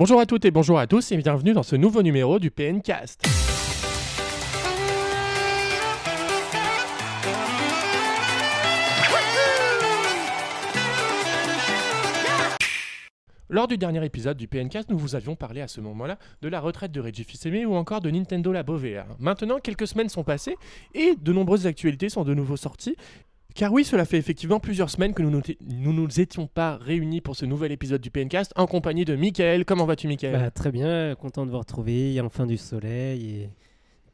Bonjour à toutes et bonjour à tous et bienvenue dans ce nouveau numéro du PNcast. Lors du dernier épisode du PNcast, nous vous avions parlé à ce moment-là de la retraite de Reggie Fils-Aimé ou encore de Nintendo Labo VR. Maintenant, quelques semaines sont passées et de nombreuses actualités sont de nouveau sorties. Car oui, cela fait effectivement plusieurs semaines que nous nous, nous étions pas réunis pour ce nouvel épisode du PNcast en compagnie de Michael. Comment vas-tu, Michael? Bah, très bien, content de vous retrouver, enfin du soleil et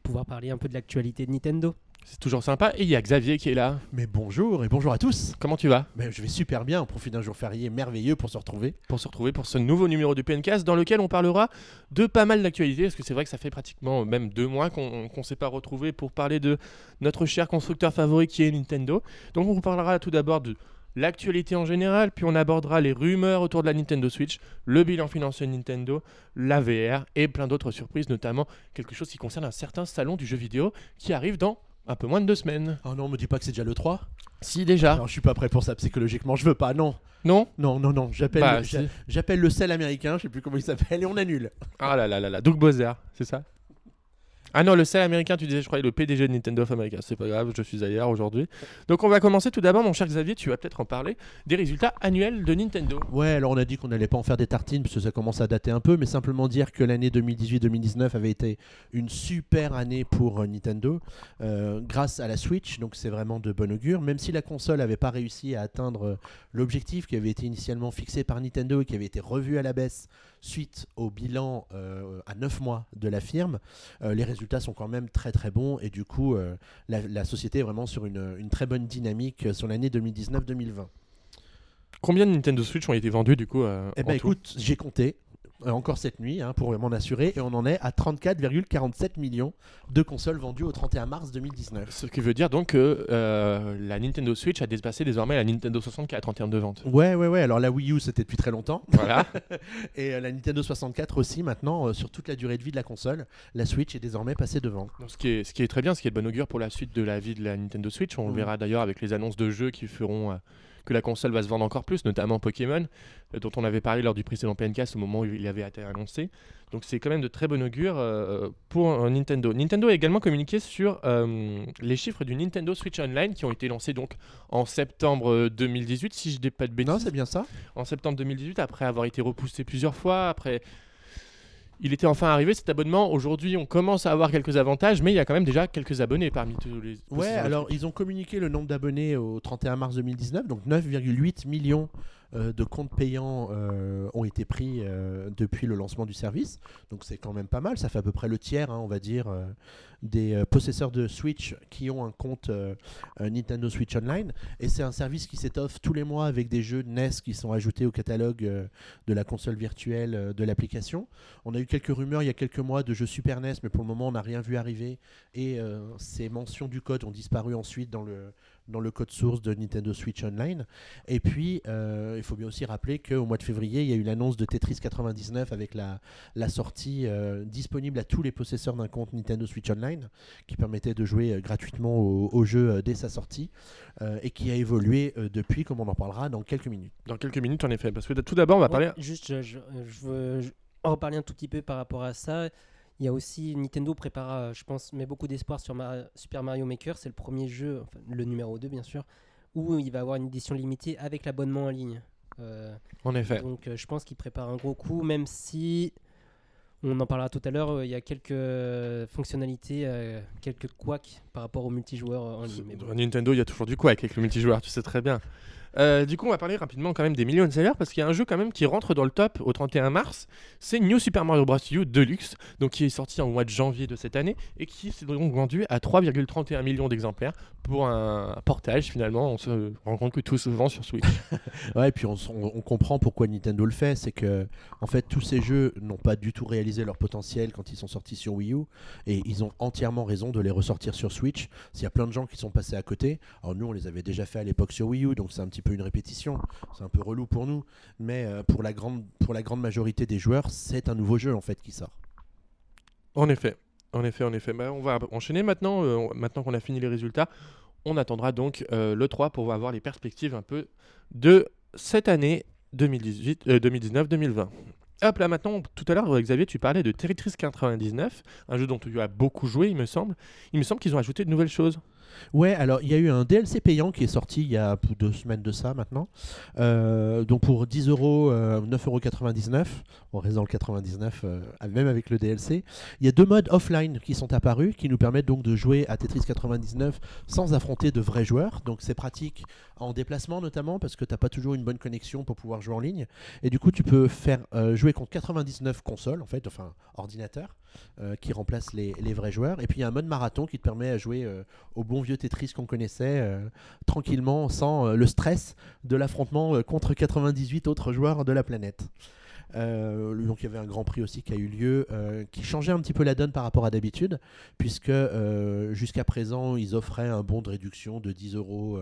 pouvoir parler un peu de l'actualité de Nintendo. C'est toujours sympa. Et il y a Xavier qui est là. Mais bonjour et bonjour à tous. Comment tu vas? Ben, je vais super bien, on profite d'un jour férié merveilleux pour se retrouver. Pour se retrouver pour ce nouveau numéro du PNcast dans lequel on parlera de pas mal d'actualités. Parce que c'est vrai que ça fait pratiquement même deux mois qu'on ne s'est pas retrouvé pour parler de notre cher constructeur favori qui est Nintendo. Donc on vous parlera tout d'abord de l'actualité en général, puis on abordera les rumeurs autour de la Nintendo Switch, le bilan financier de Nintendo, la VR et plein d'autres surprises, notamment quelque chose qui concerne un certain salon du jeu vidéo qui arrive dans un peu moins de deux semaines. Oh non, me dis pas que c'est déjà le 3 Si déjà. Non, je suis pas prêt pour ça psychologiquement, je veux pas, non. Non Non, non, non, j'appelle Bah, si. j'appelle le sel américain, je sais plus comment il s'appelle, et on annule. Ah là là là là, Doug Bowser, c'est ça? Ah non, le sel américain, tu disais, je croyais le PDG de Nintendo of America. C'est pas grave, je suis ailleurs aujourd'hui. Donc on va commencer tout d'abord, mon cher Xavier, tu vas peut-être en parler, des résultats annuels de Nintendo. Ouais, alors on a dit qu'on n'allait pas en faire des tartines, parce que ça commence à dater un peu, mais simplement dire que l'année 2018-2019 avait été une super année pour euh, Nintendo, euh, grâce à la Switch, donc c'est vraiment de bon augure, même si la console n'avait pas réussi à atteindre euh, l'objectif qui avait été initialement fixé par Nintendo et qui avait été revu à la baisse suite au bilan euh, à 9 mois de la firme, euh, les résultats sont quand même très très bons et du coup euh, la, la société est vraiment sur une, une très bonne dynamique sur l'année 2019-2020. Combien de Nintendo Switch ont été vendus du coup Eh en ben écoute, j'ai compté encore cette nuit hein, pour m'en assurer et on en est à 34,47 millions de consoles vendues au 31 mars 2019. Ce qui veut dire donc que euh, la Nintendo Switch a dépassé désormais la Nintendo 64 en termes de vente. Ouais, ouais, ouais. Alors la Wii U c'était depuis très longtemps Voilà. et euh, la Nintendo 64 aussi maintenant euh, sur toute la durée de vie de la console. La Switch est désormais passée devant. Donc, ce, qui est, ce qui est très bien, ce qui est de bon augure pour la suite de la vie de la Nintendo Switch. On le Mm. verra d'ailleurs avec les annonces de jeux qui feront euh, que la console va se vendre encore plus, notamment Pokémon, euh, dont on avait parlé lors du précédent PNcast au moment où il avait été annoncé. Donc c'est quand même de très bon augure euh, pour Nintendo. Nintendo a également communiqué sur euh, les chiffres du Nintendo Switch Online qui ont été lancés donc en septembre euh, 2018, si je dis pas de bêtises Non, c'est bien ça. en septembre 2018, après avoir été repoussé plusieurs fois, après... Il était enfin arrivé cet abonnement. Aujourd'hui, on commence à avoir quelques avantages, mais il y a quand même déjà quelques abonnés parmi tous les. Ouais, alors ils ont communiqué le nombre d'abonnés au 31 mars 2019, donc 9,8 millions de comptes payants euh, ont été pris euh, depuis le lancement du service. Donc c'est quand même pas mal, ça fait à peu près le tiers, hein, on va dire, euh, des euh, possesseurs de Switch qui ont un compte euh, euh, Nintendo Switch Online. Et c'est un service qui s'étoffe tous les mois avec des jeux NES qui sont ajoutés au catalogue euh, de la console virtuelle euh, de l'application. On a eu quelques rumeurs il y a quelques mois de jeux Super NES, mais pour le moment on n'a rien vu arriver. Et euh, ces mentions du code ont disparu ensuite dans le, dans le code source de Nintendo Switch Online. Et puis, euh, il faut bien aussi rappeler qu'au mois de février, il y a eu l'annonce de Tetris 99 avec la, la sortie euh, disponible à tous les possesseurs d'un compte Nintendo Switch Online, qui permettait de jouer euh, gratuitement au, au jeu euh, dès sa sortie, euh, et qui a évolué euh, depuis, comme on en parlera dans quelques minutes. Dans quelques minutes, en effet. Parce que tout d'abord, on va Ouais, parler. Juste, je, je- je veux en reparler un tout petit peu par rapport à ça. Il y a aussi Nintendo prépare, euh, je pense, met beaucoup d'espoir sur Mar- Super Mario Maker. C'est le premier jeu, enfin, le numéro 2 bien sûr, où il va avoir une édition limitée avec l'abonnement en ligne. Euh, En effet. Donc euh, je pense qu'il prépare un gros coup, même si on en parlera tout à l'heure, euh, il y a quelques fonctionnalités, quelques couacs par rapport au multijoueur en ligne. Bon. Nintendo, il y a toujours du quoi avec le multijoueur, tu sais très bien. Euh, du coup, on va parler rapidement quand même des millions de sellers parce qu'il y a un jeu quand même qui rentre dans le top au 31 mars. C'est New Super Mario Bros. U Deluxe, donc qui est sorti en mois de janvier de cette année et qui s'est donc vendu à 3,31 millions d'exemplaires pour un portage. Finalement, on se rend compte que tout se vend sur Switch. Ouais, et puis on, on comprend pourquoi Nintendo le fait, c'est que en fait tous ces jeux n'ont pas du tout réalisé leur potentiel quand ils sont sortis sur Wii U, et ils ont entièrement raison de les ressortir sur Switch. S'il y a plein de gens qui sont passés à côté, alors nous on les avait déjà fait à l'époque sur Wii U, donc c'est un petit peu une répétition, c'est un peu relou pour nous, mais euh, pour la grande pour la grande majorité des joueurs, c'est un nouveau jeu en fait qui sort. En effet, en effet, en effet. Bah, on va enchaîner maintenant. euh, maintenant qu'on a fini les résultats, on attendra donc euh, le 3 pour avoir les perspectives un peu de cette année 2018, euh, 2019-2020. Hop là maintenant, tout à l'heure Xavier, tu parlais de Tetris 99, un jeu dont tu as beaucoup joué, il me semble. Il me semble qu'ils ont ajouté de nouvelles choses. Ouais, alors il y a eu un DLC payant qui est sorti il y a deux semaines de ça maintenant. Euh, donc pour 10 euros, 9,99€, on reste dans le 99, euh, même avec le DLC. Il y a deux modes offline qui sont apparus qui nous permettent donc de jouer à Tetris 99 sans affronter de vrais joueurs. Donc c'est pratique en déplacement notamment parce que tu n'as pas toujours une bonne connexion pour pouvoir jouer en ligne. Et du coup, tu peux faire euh, jouer contre 99 consoles, en fait, enfin ordinateurs, qui remplacent les, vrais joueurs. Et puis il y a un mode marathon qui te permet de jouer au bon vieux Tetris qu'on connaissait euh, tranquillement sans euh, le stress de l'affrontement euh, contre 98 autres joueurs de la planète. Donc il y avait un grand prix aussi qui a eu lieu, qui changeait un petit peu la donne par rapport à d'habitude, puisque jusqu'à présent ils offraient un bon de réduction de 10 euros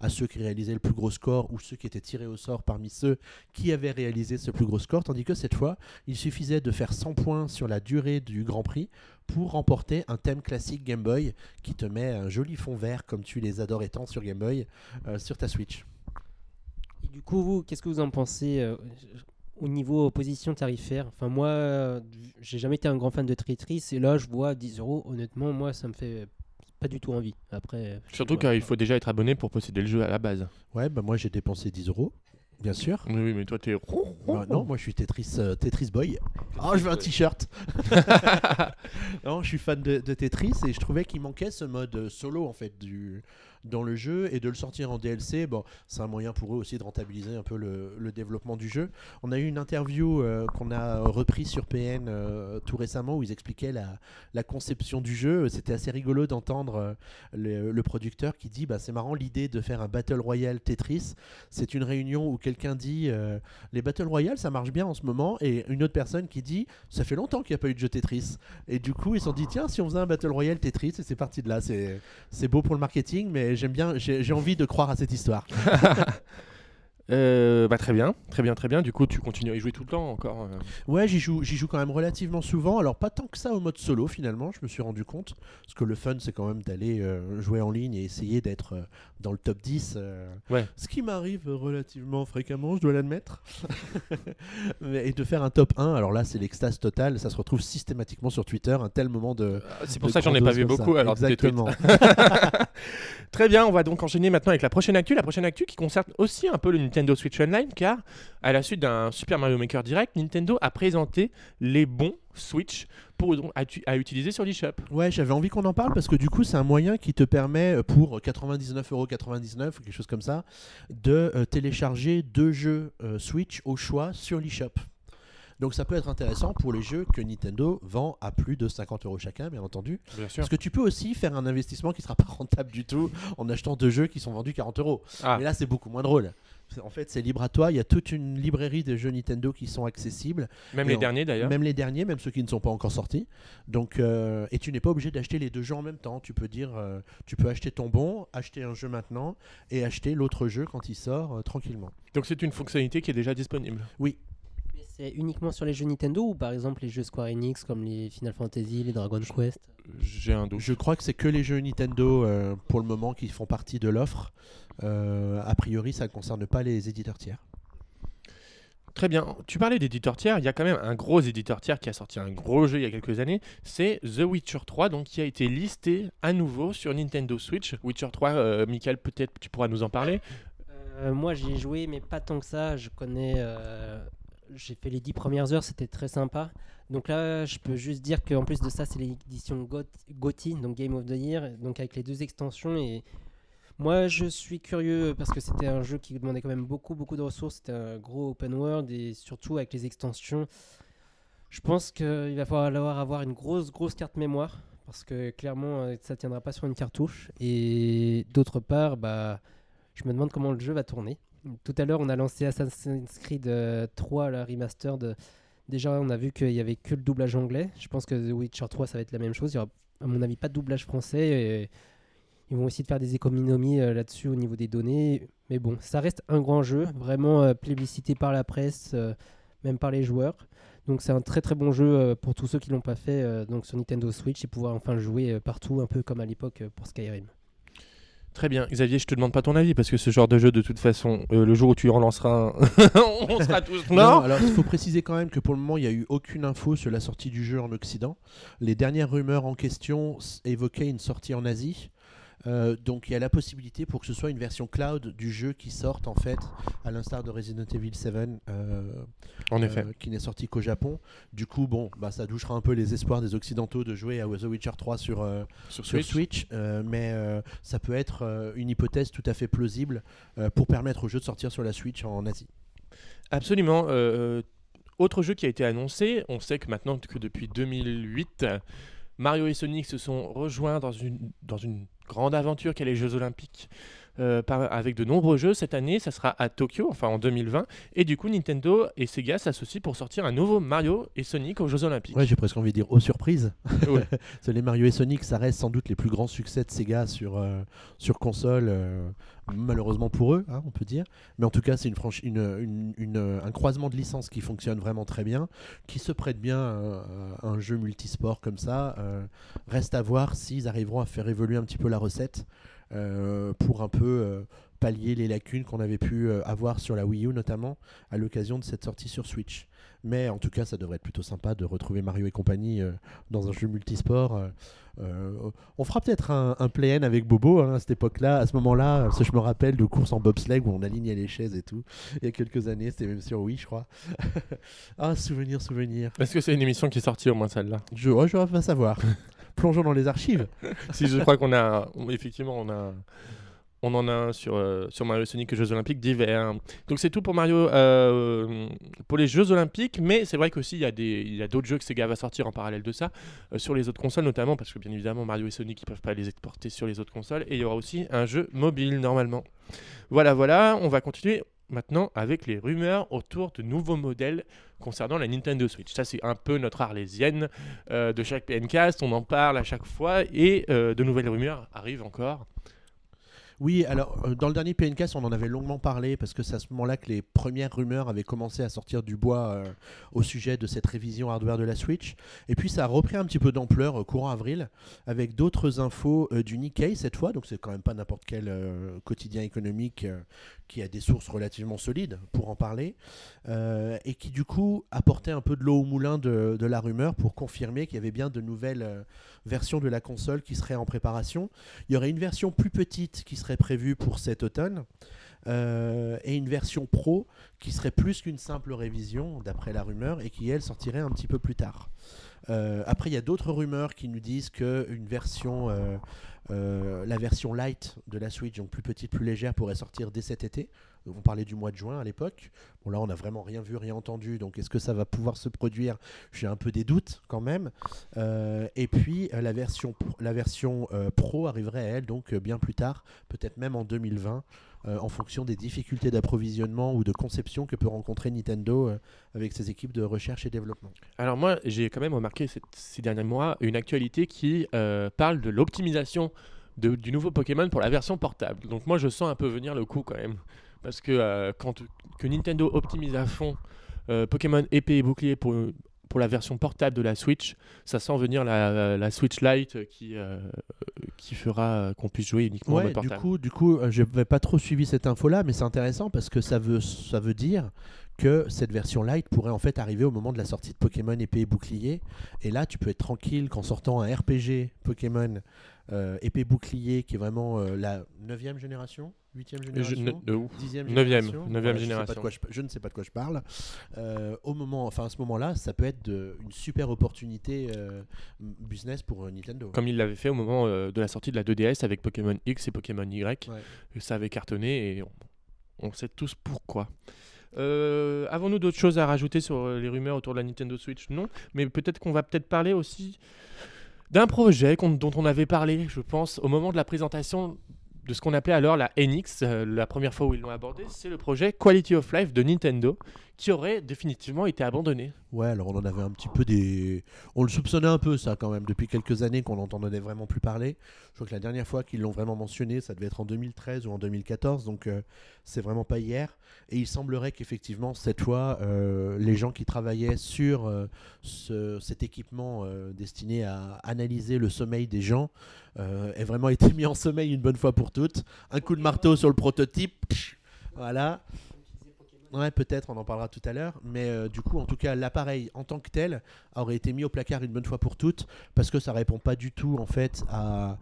à ceux qui réalisaient le plus gros score ou ceux qui étaient tirés au sort parmi ceux qui avaient réalisé ce plus gros score, tandis que cette fois il suffisait de faire 100 points sur la durée du grand prix pour remporter un thème classique Game Boy qui te met un joli fond vert comme tu les adorais tant sur Game Boy euh, sur ta Switch. Et du coup, vous, qu'est-ce que vous en pensez euh, au niveau position tarifaire Enfin, moi, j'ai jamais été un grand fan de Tetris et là, je vois 10 euros. Honnêtement, moi, ça me fait pas du tout envie. Après, Surtout qu'il faut déjà être abonné pour posséder le jeu à la base. Ouais, bah moi j'ai dépensé 10 euros. Bien sûr. Oui, mais toi, t'es. Bah, non, moi, je suis Tetris, euh, Tetris Boy. Oh, je veux un t-shirt. non, je suis fan de, de, Tetris et je trouvais qu'il manquait ce mode solo, en fait, du, dans le jeu et de le sortir en DLC, bon, c'est un moyen pour eux aussi de rentabiliser un peu le, développement du jeu. On a eu une interview euh, qu'on a repris sur PN euh, tout récemment où ils expliquaient la, la conception du jeu. C'était assez rigolo d'entendre euh, le, producteur qui dit bah, c'est marrant l'idée de faire un Battle Royale Tetris. C'est une réunion où quelqu'un dit les Battle Royale ça marche bien en ce moment et une autre personne qui dit ça fait longtemps qu'il n'y a pas eu de jeu Tetris. Et du coup ils se sont dit tiens si on faisait un Battle Royale Tetris et c'est parti de là. C'est beau pour le marketing mais j'aime bien, j'ai envie de croire à cette histoire. Euh, bah, très bien, très bien, très bien. Du coup, tu continues à y jouer tout le temps encore euh Ouais, j'y joue, j'y joue quand même relativement souvent. Alors, pas tant que ça au mode solo finalement, je me suis rendu compte. Parce que le fun, c'est quand même d'aller euh, jouer en ligne et essayer d'être dans le top 10. ouais. Ce qui m'arrive relativement fréquemment, je dois l'admettre. et de faire un top 1, alors là, c'est l'extase totale. Ça se retrouve systématiquement sur Twitter, un tel moment de. c'est pour ça que j'en ai pas vu beaucoup. Alors Exactement. très bien, on va donc enchaîner maintenant avec la prochaine actu. La prochaine actu qui concerne aussi un peu le Nintendo Switch Online car à la suite d'un Super Mario Maker Direct, Nintendo a présenté les bons Switch pour, à, utiliser sur l'eShop. Ouais, j'avais envie qu'on en parle parce que du coup, c'est un moyen qui te permet euh, pour 99,99€ ou quelque chose comme ça de euh, télécharger deux jeux euh, Switch au choix sur l'eShop. Donc ça peut être intéressant pour les jeux que Nintendo vend à plus de 50 euros chacun, bien entendu. Bien sûr. Parce que tu peux aussi faire un investissement qui sera pas rentable du tout en achetant deux jeux qui sont vendus 40 euros. Ah. Mais là, c'est beaucoup moins drôle. En fait, c'est libre à toi. Il y a toute une librairie de jeux Nintendo qui sont accessibles. Même les derniers d'ailleurs. Même les derniers, même ceux qui ne sont pas encore sortis. Donc, euh, et tu n'es pas obligé d'acheter les deux jeux en même temps. Tu peux dire, euh, tu peux acheter ton bon, acheter un jeu maintenant et acheter l'autre jeu quand il sort euh, tranquillement. Donc c'est une fonctionnalité qui est déjà disponible. Oui, c'est uniquement sur les jeux Nintendo ou par exemple les jeux Square Enix comme les Final Fantasy, les Dragon Quest? J'ai un doute. Je crois que c'est que les jeux Nintendo euh, pour le moment qui font partie de l'offre. Euh, a priori, ça ne concerne pas les éditeurs tiers. Très bien. Tu parlais d'éditeurs tiers. Il y a quand même un gros éditeur tiers qui a sorti un gros jeu il y a quelques années. C'est The Witcher 3, donc qui a été listé à nouveau sur Nintendo Switch. Witcher 3, euh, Michael, peut-être tu pourras nous en parler. moi, j'y ai joué, mais pas tant que ça. Je connais j'ai fait les 10 premières heures, c'était très sympa. Donc là, je peux juste dire qu'en plus de ça, c'est l'édition GOTY, donc Game of the Year, donc avec les deux extensions. Et moi, je suis curieux parce que c'était un jeu qui demandait quand même beaucoup, beaucoup de ressources. C'était un gros open world et surtout avec les extensions. Je pense qu'il va falloir avoir une grosse, grosse carte mémoire parce que clairement, euh, ça tiendra pas sur une cartouche. Et d'autre part, bah, je me demande comment le jeu va tourner. Tout à l'heure, on a lancé Assassin's Creed 3, euh, la remaster. Déjà, on a vu qu'il n'y avait que le doublage anglais. Je pense que The Witcher 3, ça va être la même chose. Il n'y aura, à mon avis, pas de doublage français. Ils vont essayer de faire des économies euh, là-dessus au niveau des données. Mais bon, ça reste un grand jeu, vraiment euh, plébiscité par la presse, même par les joueurs. Donc c'est un très très bon jeu pour tous ceux qui l'ont pas fait donc sur Nintendo Switch et pouvoir enfin le jouer partout, un peu comme à l'époque pour Skyrim. Très bien, Xavier, je te demande pas ton avis parce que ce genre de jeu, de toute façon, euh, le jour où tu en lanceras, un, on sera tous Non, morts. alors il faut préciser quand même que pour le moment, il n'y a eu aucune info sur la sortie du jeu en Occident. Les dernières rumeurs en question évoquaient une sortie en Asie. Euh, donc il y a la possibilité pour que ce soit une version cloud du jeu qui sorte en fait, à l'instar de Resident Evil 7, euh, En effet. euh, qui n'est sorti qu'au Japon. Du coup, bon, bah, ça douchera un peu les espoirs des Occidentaux de jouer à The Witcher 3 sur, sur sur Switch, euh, mais ça peut être une hypothèse tout à fait plausible pour permettre au jeu de sortir sur la Switch en Asie. Absolument. autre jeu qui a été annoncé, on sait que maintenant que depuis 2008, euh, Mario et Sonic se sont rejoints dans une, dans une grande aventure qu'est les Jeux Olympiques. Euh, par- avec de nombreux jeux cette année, ça sera à Tokyo, enfin en 2020, et du coup Nintendo et Sega s'associent pour sortir un nouveau Mario et Sonic aux Jeux Olympiques. Ouais, j'ai presque envie de dire aux surprises. Ouais. Les Mario et Sonic, ça reste sans doute les plus grands succès de Sega sur, euh, sur console, euh, malheureusement pour eux, hein, on peut dire. Mais en tout cas, c'est une une, une- une, un croisement de licences qui fonctionne vraiment très bien, qui se prête bien à, à un jeu multisport comme ça. Euh, reste à voir s'ils arriveront à faire évoluer un petit peu la recette pour un peu euh, pallier les lacunes qu'on avait pu euh, avoir sur la Wii U notamment à l'occasion de cette sortie sur Switch. Mais en tout cas, ça devrait être plutôt sympa de retrouver Mario et compagnie euh, dans un jeu multisport. euh, euh, on fera peut-être un, un play-in avec Bobo hein, à cette époque-là, à ce moment-là, parce que je me rappelle de courses en bobsleigh où on alignait les chaises et tout. Il y a quelques années, c'était même sur Wii, je crois. ah, souvenir, souvenir. Est-ce que c'est une émission qui est sortie au moins celle-là? Je, oh, je vais pas savoir. Plongeons dans les archives. Si je crois qu'on a, effectivement, on en a un sur euh, sur Mario Sonic et Jeux Olympiques d'hiver. Donc c'est tout pour Mario, euh, pour les Jeux Olympiques. Mais c'est vrai qu'aussi il y a des, d'autres jeux que Sega va sortir en parallèle de ça euh, sur les autres consoles, notamment parce que bien évidemment Mario et Sonic ils peuvent pas les exporter sur les autres consoles. Et il y aura aussi un jeu mobile normalement. Voilà, voilà. On va continuer. Maintenant, avec les rumeurs autour de nouveaux modèles concernant la Nintendo Switch. Ça, c'est un peu notre arlésienne euh, de chaque PNcast. On en parle à chaque fois et euh, de nouvelles rumeurs arrivent encore. Oui, alors euh, dans le dernier PNCast, on en avait longuement parlé parce que c'est à ce moment-là que les premières rumeurs avaient commencé à sortir du bois euh, au sujet de cette révision hardware de la Switch. Et puis ça a repris un petit peu d'ampleur euh, courant avril avec d'autres infos du Nikkei cette fois. Donc c'est quand même pas n'importe quel quotidien économique qui a des sources relativement solides pour en parler et qui du coup apportait un peu de l'eau au moulin de, de la rumeur pour confirmer qu'il y avait bien de nouvelles versions de la console qui seraient en préparation. Il y aurait une version plus petite qui serait prévue pour cet automne euh, et une version pro qui serait plus qu'une simple révision d'après la rumeur et qui elle sortirait un petit peu plus tard. Euh, après, il y a d'autres rumeurs qui nous disent que une version, euh, la version light de la Switch, donc plus petite, plus légère, pourrait sortir dès cet été. On parlait du mois de juin à l'époque. Bon là, on n'a vraiment rien vu, rien entendu. Donc, est-ce que ça va pouvoir se produire? J'ai un peu des doutes quand même. Euh, et puis, euh, la version, pro- la version euh, pro arriverait à elle donc bien plus tard, peut-être même en 2020, euh, en fonction des difficultés d'approvisionnement ou de conception que peut rencontrer Nintendo avec ses équipes de recherche et développement. Alors moi, j'ai quand même remarqué ces derniers mois une actualité qui parle de l'optimisation du nouveau Pokémon pour la version portable. Donc moi, je sens un peu venir le coup quand même. Parce que euh, quand que Nintendo optimise à fond euh, Pokémon épée et bouclier pour, pour la version portable de la Switch, ça sent venir la, la Switch Lite qui, euh, qui fera qu'on puisse jouer uniquement en Ouais, mode du portable. coup, du coup, je n'avais pas trop suivi cette info-là, mais c'est intéressant parce que ça veut, ça veut dire que cette version light pourrait en fait arriver au moment de la sortie de Pokémon épée et bouclier. Et là, tu peux être tranquille qu'en sortant un RPG Pokémon euh, épée bouclier, qui est vraiment euh, la 9 génération, 8 Je- génération. ne- génération. neuvième je sais pas de génération. quoi je, je ne sais pas de quoi je parle. Euh, au moment, enfin à ce moment-là, ça peut être de- une super opportunité euh, business pour euh, Nintendo. Comme il l'avait fait au moment de la sortie de la 2DS avec Pokémon X et Pokémon Y. Ouais. Ça avait cartonné et on, on sait tous pourquoi. Euh, Avons-nous d'autres choses à rajouter sur les rumeurs autour de la Nintendo Switch? Non, mais peut-être qu'on va peut-être parler aussi d'un projet dont on avait parlé, je pense, au moment de la présentation de ce qu'on appelait alors la NX, euh, la première fois où ils l'ont abordé, c'est le projet Quality of Life de Nintendo, qui aurait définitivement été abandonné. Ouais, alors on en avait un petit peu des. On le soupçonnait un peu, ça, quand même, depuis quelques années qu'on n'entendait vraiment plus parler. Je crois que la dernière fois qu'ils l'ont vraiment mentionné, ça devait être en 2013 ou en 2014, donc euh, c'est vraiment pas hier. Et il semblerait qu'effectivement, cette fois, euh, les gens qui travaillaient sur euh, ce- cet équipement euh, destiné à analyser le sommeil des gens aient vraiment été mis en sommeil une bonne fois pour toutes. Un coup de marteau sur le prototype, voilà. Ouais, peut-être, on en parlera tout à l'heure. Mais euh, du coup, en tout cas, l'appareil en tant que tel aurait été mis au placard une bonne fois pour toutes parce que ça répond pas du tout en fait à,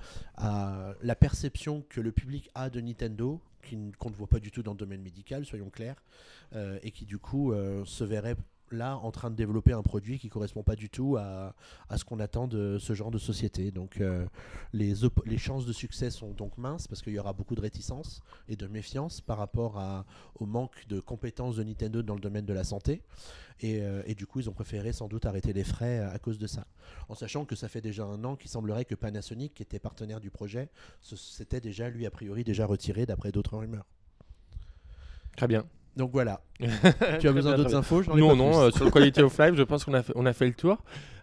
la perception que le public a de Nintendo, qu'on ne voit pas du tout dans le domaine médical, soyons clairs, euh, et qui du coup euh, se verrait là en train de développer un produit qui correspond pas du tout à, à ce qu'on attend de ce genre de société. Donc euh, les, les chances de succès sont donc minces parce qu'il y aura beaucoup de réticence et de méfiance par rapport à, au manque de compétences de Nintendo dans le domaine de la santé. Et, euh, et du coup, ils ont préféré sans doute arrêter les frais à cause de ça. En sachant que ça fait déjà un an qu'il semblerait que Panasonic, qui était partenaire du projet, s'était déjà, lui, a priori, déjà retiré d'après d'autres rumeurs. Très bien. Donc voilà. tu as besoin d'autres infos ai Non, non, euh, sur le Quality of Life, je pense qu'on a, fait- on a fait le tour.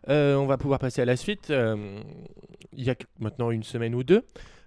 Euh, on va pouvoir passer à la suite. Euh, il y a maintenant une semaine ou deux,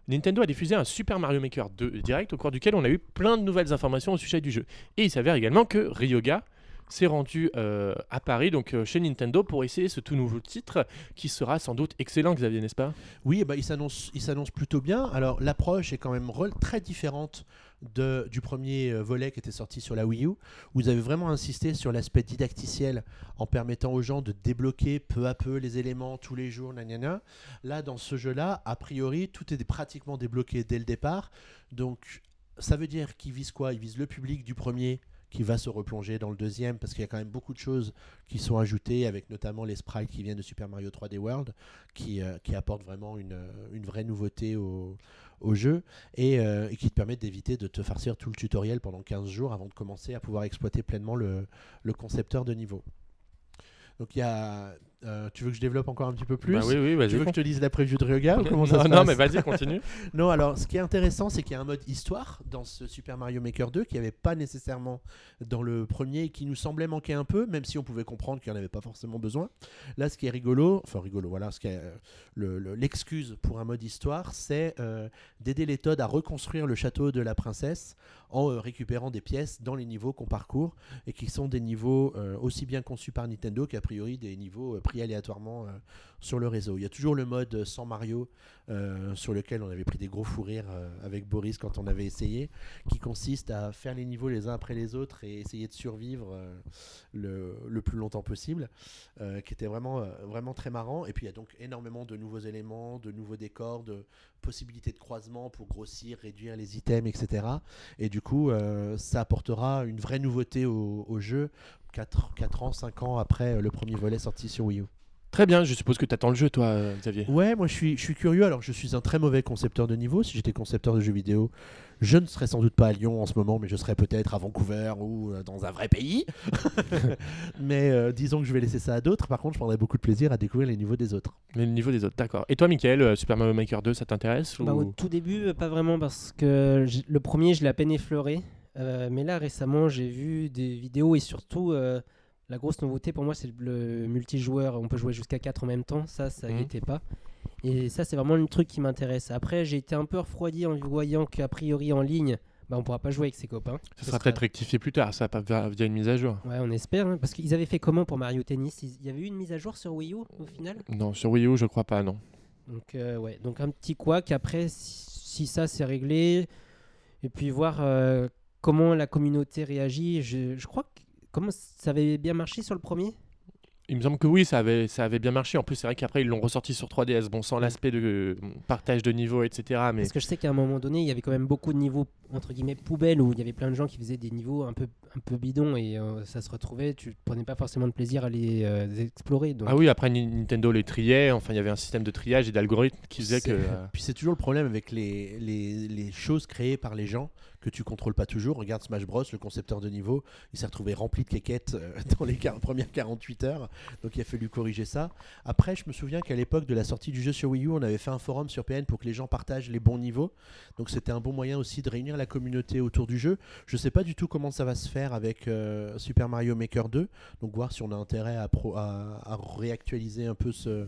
Nintendo a diffusé un Super Mario Maker 2 direct au cours duquel on a eu plein de nouvelles informations au sujet du jeu. Et il s'avère également que Ryoga s'est rendu à Paris, donc chez Nintendo, pour essayer ce tout nouveau titre qui sera sans doute excellent, Xavier, n'est-ce pas? Oui, bah, il s'annonce il s'annonce plutôt bien. Alors, l'approche est quand même très différente du premier euh, volet qui était sorti sur la Wii U. Vous avez vraiment insisté sur l'aspect didacticiel en permettant aux gens de débloquer peu à peu les éléments tous les jours. Nanana. Là, dans ce jeu-là, a priori, tout est pratiquement débloqué dès le départ. Donc, ça veut dire qu'il vise quoi? Il vise le public du premier qui va se replonger dans le deuxième parce qu'il y a quand même beaucoup de choses qui sont ajoutées avec notamment les sprites qui viennent de Super Mario 3D World qui, euh, qui apportent vraiment une, euh, une vraie nouveauté au, jeu et, euh, et qui te permettent d'éviter de te farcir tout le tutoriel pendant 15 jours avant de commencer à pouvoir exploiter pleinement le, le concepteur de niveau. Donc il y a... euh, tu veux que je développe encore un petit peu plus Bah Oui, oui, vas-y. Tu veux que je te lise la preview de Ryoga ou comment non, se mais vas-y, continue. non, alors ce qui est intéressant, c'est qu'il y a un mode histoire dans ce Super Mario Maker 2 qui n'y avait pas nécessairement dans le premier et qui nous semblait manquer un peu, même si on pouvait comprendre qu'il n'y en avait pas forcément besoin. Là, ce qui est rigolo, enfin rigolo, voilà, ce qui est euh, le- le- l'excuse pour un mode histoire, c'est euh, d'aider les Todd à reconstruire le château de la princesse en euh, récupérant des pièces dans les niveaux qu'on parcourt et qui sont des niveaux euh, aussi bien conçus par Nintendo qu'a priori des niveaux euh, pris aléatoirement sur le réseau. Il y a toujours le mode euh, sans Mario euh, sur lequel on avait pris des gros fous rires euh, avec Boris quand on avait essayé, qui consiste à faire les niveaux les uns après les autres et essayer de survivre le, plus longtemps possible, qui était vraiment, vraiment très marrant. Et puis il y a donc énormément de nouveaux éléments, de nouveaux décors, de possibilités de croisement pour grossir, réduire les items, etc. Et du coup, ça apportera une vraie nouveauté au, jeu 4, 4 ans, 5 ans après le premier volet sorti sur Wii U. Très bien, je suppose que tu attends le jeu, toi, euh, Xavier. Ouais, moi je suis, je suis curieux. Alors je suis un très mauvais concepteur de niveau. Si j'étais concepteur de jeux vidéo, je ne serais sans doute pas à Lyon en ce moment, mais je serais peut-être à Vancouver ou euh, dans un vrai pays. mais euh, disons que je vais laisser ça à d'autres. Par contre, je prendrais beaucoup de plaisir à découvrir les niveaux des autres. Le niveau des autres, d'accord. Et toi, Michael, euh, Super Mario Maker 2, ça t'intéresse Bah, au tout début, pas vraiment, parce que le premier, je l'ai à peine effleuré. Euh, mais là, récemment, j'ai vu des vidéos et surtout, euh, la grosse nouveauté pour moi, c'est le multijoueur. On peut jouer jusqu'à 4 en même temps. Ça, ça Mhm. n'y était pas. Et ça, c'est vraiment le truc qui m'intéresse. Après, j'ai été un peu refroidi en voyant qu'a priori en ligne, bah, on pourra pas jouer avec ses copains. Ça sera peut-être rectifié plus tard, ça, via via une mise à jour. Ouais, on espère. hein, parce qu'ils avaient fait comment pour Mario Tennis? Il y avait eu une mise à jour sur Wii U au final? Non, sur Wii U, je crois pas, non. Donc, euh, ouais, donc un petit couac. Après, si, si ça c'est réglé, et puis voir euh, comment la communauté réagit. Je, je crois que comment ça avait bien marché sur le premier? Il me semble que oui, ça avait, ça avait bien marché. En plus, c'est vrai qu'après, ils l'ont ressorti sur 3DS. Bon, sans l'aspect de euh, partage de niveau, etc. Mais Parce que je sais qu'à un moment donné, il y avait quand même beaucoup de niveaux entre guillemets poubelles où il y avait plein de gens qui faisaient des niveaux un peu un peu bidons et euh, ça se retrouvait. Tu prenais pas forcément de plaisir à les euh, explorer. Donc, Ah oui, après Ni- Nintendo les triait. Enfin, il y avait un système de triage et d'algorithme qui faisait que. C'est- euh, Puis c'est toujours le problème avec les, les, les choses créées par les gens que tu contrôles pas toujours. Regarde Smash Bros, le concepteur de niveau, il s'est retrouvé rempli de quéquettes euh, dans les premières 48 heures. Donc il a fallu corriger ça. Après, je me souviens qu'à l'époque de la sortie du jeu sur Wii U, on avait fait un forum sur PN pour que les gens partagent les bons niveaux. Donc c'était un bon moyen aussi de réunir la communauté autour du jeu. Je sais pas du tout comment ça va se faire avec euh, Super Mario Maker 2, donc voir si on a intérêt à, réactualiser un peu ce,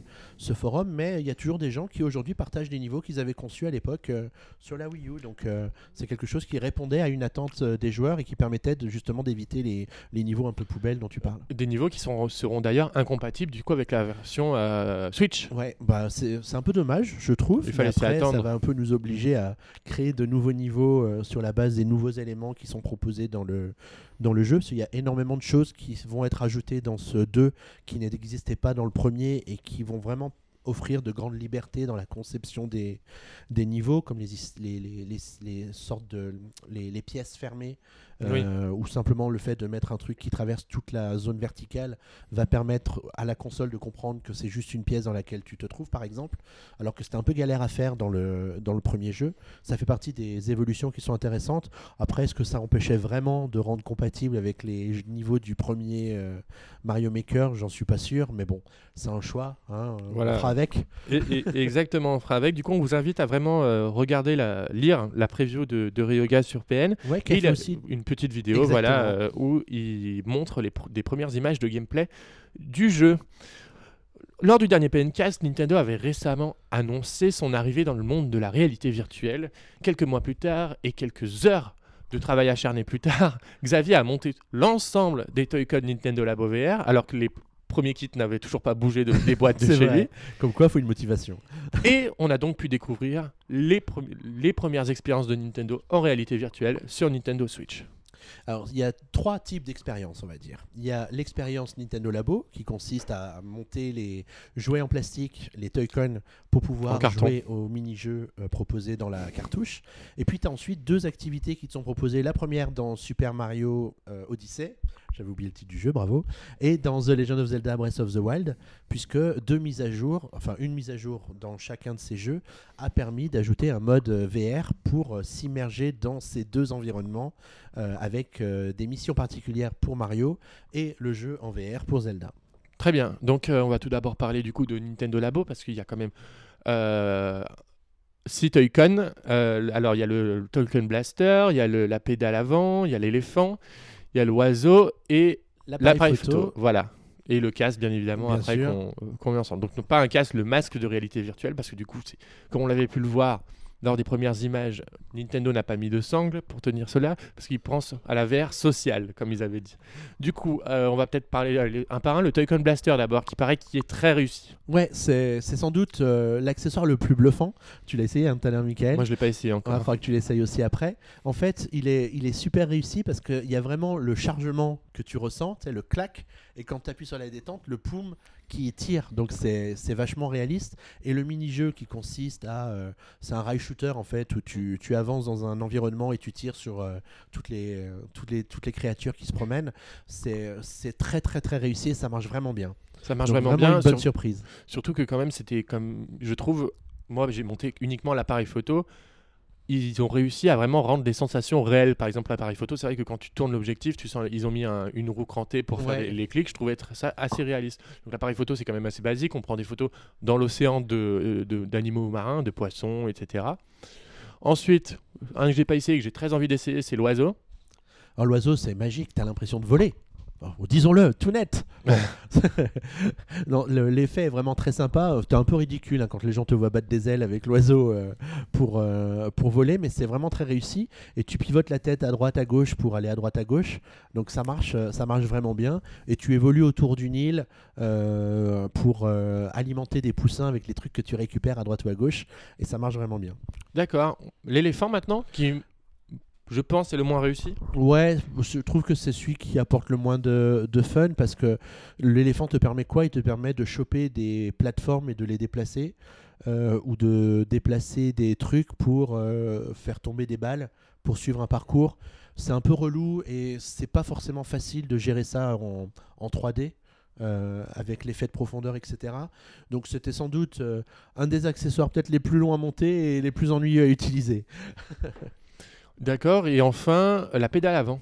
forum, mais il y a toujours des gens qui aujourd'hui partagent des niveaux qu'ils avaient conçus à l'époque euh, sur la Wii U, donc c'est quelque chose qui répondait à une attente euh, des joueurs et qui permettait de, justement d'éviter les, les niveaux un peu poubelles dont tu parles. Des niveaux qui sont, seront d'ailleurs incompatibles du coup avec la version euh, Switch. Ouais, bah c'est un peu dommage, je trouve. Il fallait après, ça attendre. va un peu nous obliger à créer de nouveaux niveaux euh, sur la base des nouveaux éléments qui sont proposés dans le, dans le jeu. Parce qu'il y a énormément de choses qui vont être ajoutées dans ce 2 qui n'existaient pas dans le premier et qui vont vraiment offrir de grandes libertés dans la conception des, niveaux, comme les, les, les, les- sortes de les pièces fermées, euh, ou simplement le fait de mettre un truc qui traverse toute la zone verticale va permettre à la console de comprendre que c'est juste une pièce dans laquelle tu te trouves, par exemple, alors que c'était un peu galère à faire dans le, dans le premier jeu. Ça fait partie des évolutions qui sont intéressantes. Après, est-ce que ça empêchait vraiment de rendre compatible avec les niveaux du premier euh, Mario Maker? J'en suis pas sûr, mais bon, c'est un choix. hein, Voilà. On fera avec. Et, et- exactement, on fera avec. Du coup, on vous invite à vraiment euh, regarder, la, lire la preview de, de Ryoga sur PN. Ouais, qui a fait aussi une petite vidéo voilà, euh, où il montre les pr- des premières images de gameplay du jeu. Lors du dernier PNcast, Nintendo avait récemment annoncé son arrivée dans le monde de la réalité virtuelle. Quelques mois plus tard et quelques heures de travail acharné plus tard, Xavier a monté l'ensemble des Toy-Con Nintendo Labo VR, alors que les premiers kits n'avaient toujours pas bougé de- des boîtes de chez lui. Comme quoi, il faut une motivation. Et on a donc pu découvrir les premières expériences de Nintendo en réalité virtuelle sur Nintendo Switch. Alors, il y a trois types d'expériences, on va dire. Il y a l'expérience Nintendo Labo, qui consiste à monter les jouets en plastique, les Toy-Con, pour pouvoir jouer aux mini-jeux euh, proposés dans la cartouche. Et puis, tu as ensuite deux activités qui te sont proposées. La première dans Super Mario euh, Odyssey, j'avais oublié le titre du jeu, bravo, et dans The Legend of Zelda Breath of the Wild, puisque deux mises à jour, enfin une mise à jour dans chacun de ces jeux, a permis d'ajouter un mode euh, VR pour euh, s'immerger dans ces deux environnements euh, avec des missions particulières pour Mario et le jeu en VR pour Zelda. Très bien. Donc, on va tout d'abord parler du coup de Nintendo Labo parce qu'il y a quand même six Toy-Con. Alors, il y a le Toy-Con Blaster, il y a le- la pédale avant, il y a l'éléphant, il y a l'oiseau et l'appareil photo. Voilà. Et le casque, bien évidemment, Bien après qu'on met ensemble. Donc, non pas un casque, le masque de réalité virtuelle, parce que du coup, comme on l'avait pu le voir lors des premières images, Nintendo n'a pas mis de sangle pour tenir cela, parce qu'ils pensent à la VR sociale, comme ils avaient dit. Du coup, euh, on va peut-être parler un par un. Le Toy-Con Blaster d'abord, qui paraît qu'il est très réussi. Ouais, c'est c'est sans doute euh, l'accessoire le plus bluffant. Tu l'as essayé hein, tout à l'heure, Michael Moi, je l'ai pas essayé Il encore. faudra que tu l'essayes aussi après. En fait, il est, il est super réussi parce qu'il y a vraiment le chargement que tu ressens, le clac, et quand tu appuies sur la détente, le poum qui tire. Donc c'est vachement réaliste. Et le mini-jeu qui consiste à... euh, c'est un rail shooter en fait, où tu, tu avances dans un environnement et tu tires sur euh, toutes, les, euh, toutes, les, toutes les créatures qui se promènent. C'est très très très réussi et ça marche vraiment bien. Ça marche Donc, vraiment, bien. une bonne sur- surprise. Surtout que quand même, c'était comme, je trouve, moi j'ai monté uniquement l'appareil photo. Ils ont réussi à vraiment rendre des sensations réelles. Par exemple, l'appareil photo, c'est vrai que quand tu tournes l'objectif, tu sens, ils ont mis un- une roue crantée pour faire Ouais. les, les clics. Je trouvais être ça assez réaliste. Donc l'appareil photo, c'est quand même assez basique. On prend des photos dans l'océan de, euh, de- d'animaux marins, de poissons, etc. Ensuite, un que j'ai pas essayé et que j'ai très envie d'essayer, c'est l'oiseau. Alors l'oiseau, c'est magique, t'as l'impression de voler. Oh, Disons-le, tout net. Bon. non, le- l'effet est vraiment très sympa. T'es un peu ridicule hein, quand les gens te voient battre des ailes avec l'oiseau euh, pour, euh, pour voler, mais c'est vraiment très réussi. Et tu pivotes la tête à droite, à gauche pour aller à droite, à gauche. Donc ça marche, euh, ça marche vraiment bien. Et tu évolues autour d'une île euh, pour euh, alimenter des poussins avec les trucs que tu récupères à droite ou à gauche. Et ça marche vraiment bien. D'accord. L'éléphant maintenant, qui je pense est le moins réussi. Ouais, je trouve que c'est celui qui apporte le moins de, fun parce que l'éléphant te permet quoi? Il te permet de choper des plateformes et de les déplacer euh, ou de déplacer des trucs pour euh, faire tomber des balles, pour suivre un parcours. C'est un peu relou et c'est pas forcément facile de gérer ça en, en 3D. euh, avec l'effet de profondeur, etc. Donc c'était sans doute un des accessoires peut-être les plus longs à monter et les plus ennuyeux à utiliser. D'accord. Et enfin, la pédale avant.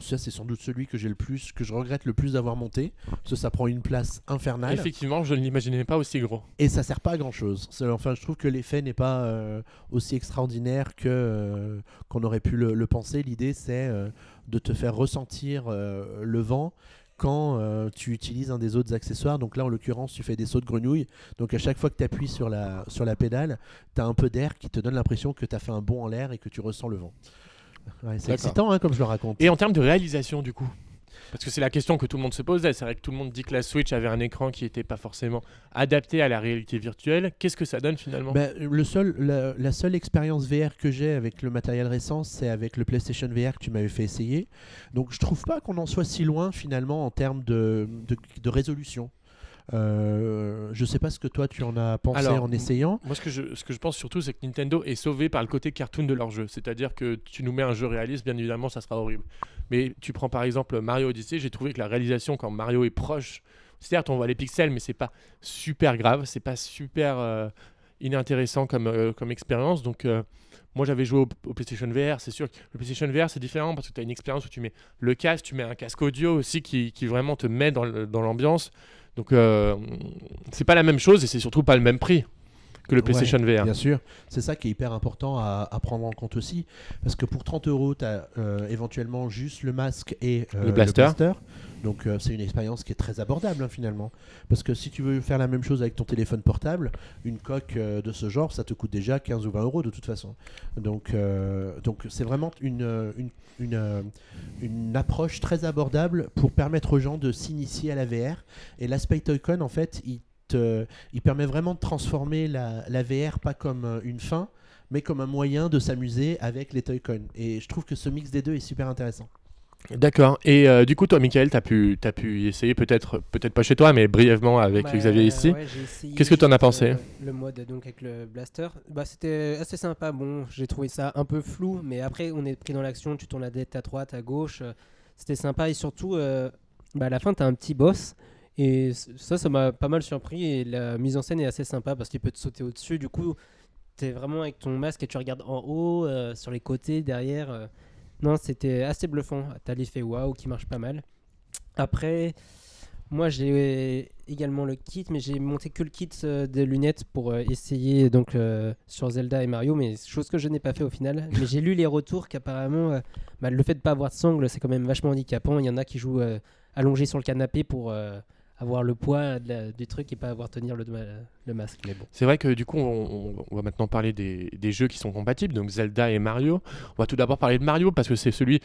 Ça, c'est sans doute celui que j'ai le plus, que je regrette le plus d'avoir monté. Parce que ça prend une place infernale. Effectivement, je ne l'imaginais pas aussi gros. Et ça sert pas à grand chose. Enfin, je trouve que l'effet n'est pas euh, aussi extraordinaire que euh, qu'on aurait pu le, le penser. L'idée, c'est euh, de te faire ressentir le vent quand euh, tu utilises un des autres accessoires. Donc là, en l'occurrence, tu fais des sauts de grenouille. Donc à chaque fois que tu appuies sur la, sur la pédale, tu as un peu d'air qui te donne l'impression que tu as fait un bond en l'air et que tu ressens le vent. Ouais, c'est excitant, hein, comme je le raconte. Et en termes de réalisation, du coup? Parce que c'est la question que tout le monde se posait. C'est vrai que tout le monde dit que la Switch avait un écran qui n'était pas forcément adapté à la réalité virtuelle. Qu'est-ce que ça donne finalement? Ben, le seul, la, seule expérience VR que j'ai avec le matériel récent, c'est avec le PlayStation VR que tu m'avais fait essayer. Donc je trouve pas qu'on en soit si loin finalement en termes de résolution. Euh, je sais pas ce que toi tu en as pensé Alors, en essayant. Moi, ce que, je, ce que je pense surtout, c'est que Nintendo est sauvé par le côté cartoon de leur jeu. C'est-à-dire que tu nous mets un jeu réaliste, bien évidemment, ça sera horrible. Mais tu prends par exemple Mario Odyssey, j'ai trouvé que la réalisation, quand Mario est proche, certes, on voit les pixels, mais c'est pas super grave, c'est pas super euh, inintéressant comme, euh, comme expérience. Donc, moi, j'avais joué au, au PlayStation VR. C'est sûr que le PlayStation VR, c'est différent parce que tu as une expérience où tu mets le casque, tu mets un casque audio aussi qui, qui vraiment te met dans l'ambiance. Donc, euh, c'est pas la même chose et c'est surtout pas le même prix que le PlayStation VR. Bien sûr, c'est ça qui est hyper important à, à prendre en compte aussi. Parce que pour 30 euros, tu as éventuellement juste le masque et euh, Le blaster. Donc euh, c'est une expérience qui est très abordable hein, finalement. Parce que si tu veux faire la même chose avec ton téléphone portable, une coque euh, de ce genre, ça te coûte déjà 15 ou 20 euros de toute façon. Donc euh, donc c'est vraiment une, euh, une, une, euh, une approche très abordable pour permettre aux gens de s'initier à la VR. Et l'aspect Toycon, en fait, il, te, il permet vraiment de transformer la, la VR pas comme euh, une fin, mais comme un moyen de s'amuser avec les Toycon. Et je trouve que ce mix des deux est super intéressant. D'accord. Et euh, du coup, toi, Michael, tu as pu, t'as pu essayer, peut-être peut-être pas chez toi, mais brièvement avec Bah, Xavier ici. ouais, Qu'est-ce que t'en as juste, pensé euh, Le mode donc avec le blaster, bah c'était assez sympa. Bon, j'ai trouvé ça un peu flou, mais après on est pris dans l'action, tu tournes la tête à droite, à gauche, euh, c'était sympa et surtout euh, bah, à la fin t'as un petit boss et ça ça m'a pas mal surpris et la mise en scène est assez sympa parce qu'il peut te sauter au-dessus. Du coup, t'es vraiment avec ton masque et tu regardes en haut, euh, sur les côtés, derrière. euh. Non, c'était assez bluffant. T'as l'effet waouh qui marche pas mal. Après, moi j'ai également le kit, mais j'ai monté que le kit euh, des lunettes pour euh, essayer donc euh, sur Zelda et Mario, mais chose que je n'ai pas fait au final. mais j'ai lu les retours qu'apparemment euh, bah, le fait de pas avoir de sangle c'est quand même vachement handicapant. Il y en a qui jouent euh, allongés sur le canapé pour euh, avoir le poids de la- du truc et pas avoir tenir le, le masque. Mais bon. C'est vrai que du coup, on, on- on va maintenant parler des, des jeux qui sont compatibles, donc Zelda et Mario. On va tout d'abord parler de Mario parce que c'est celui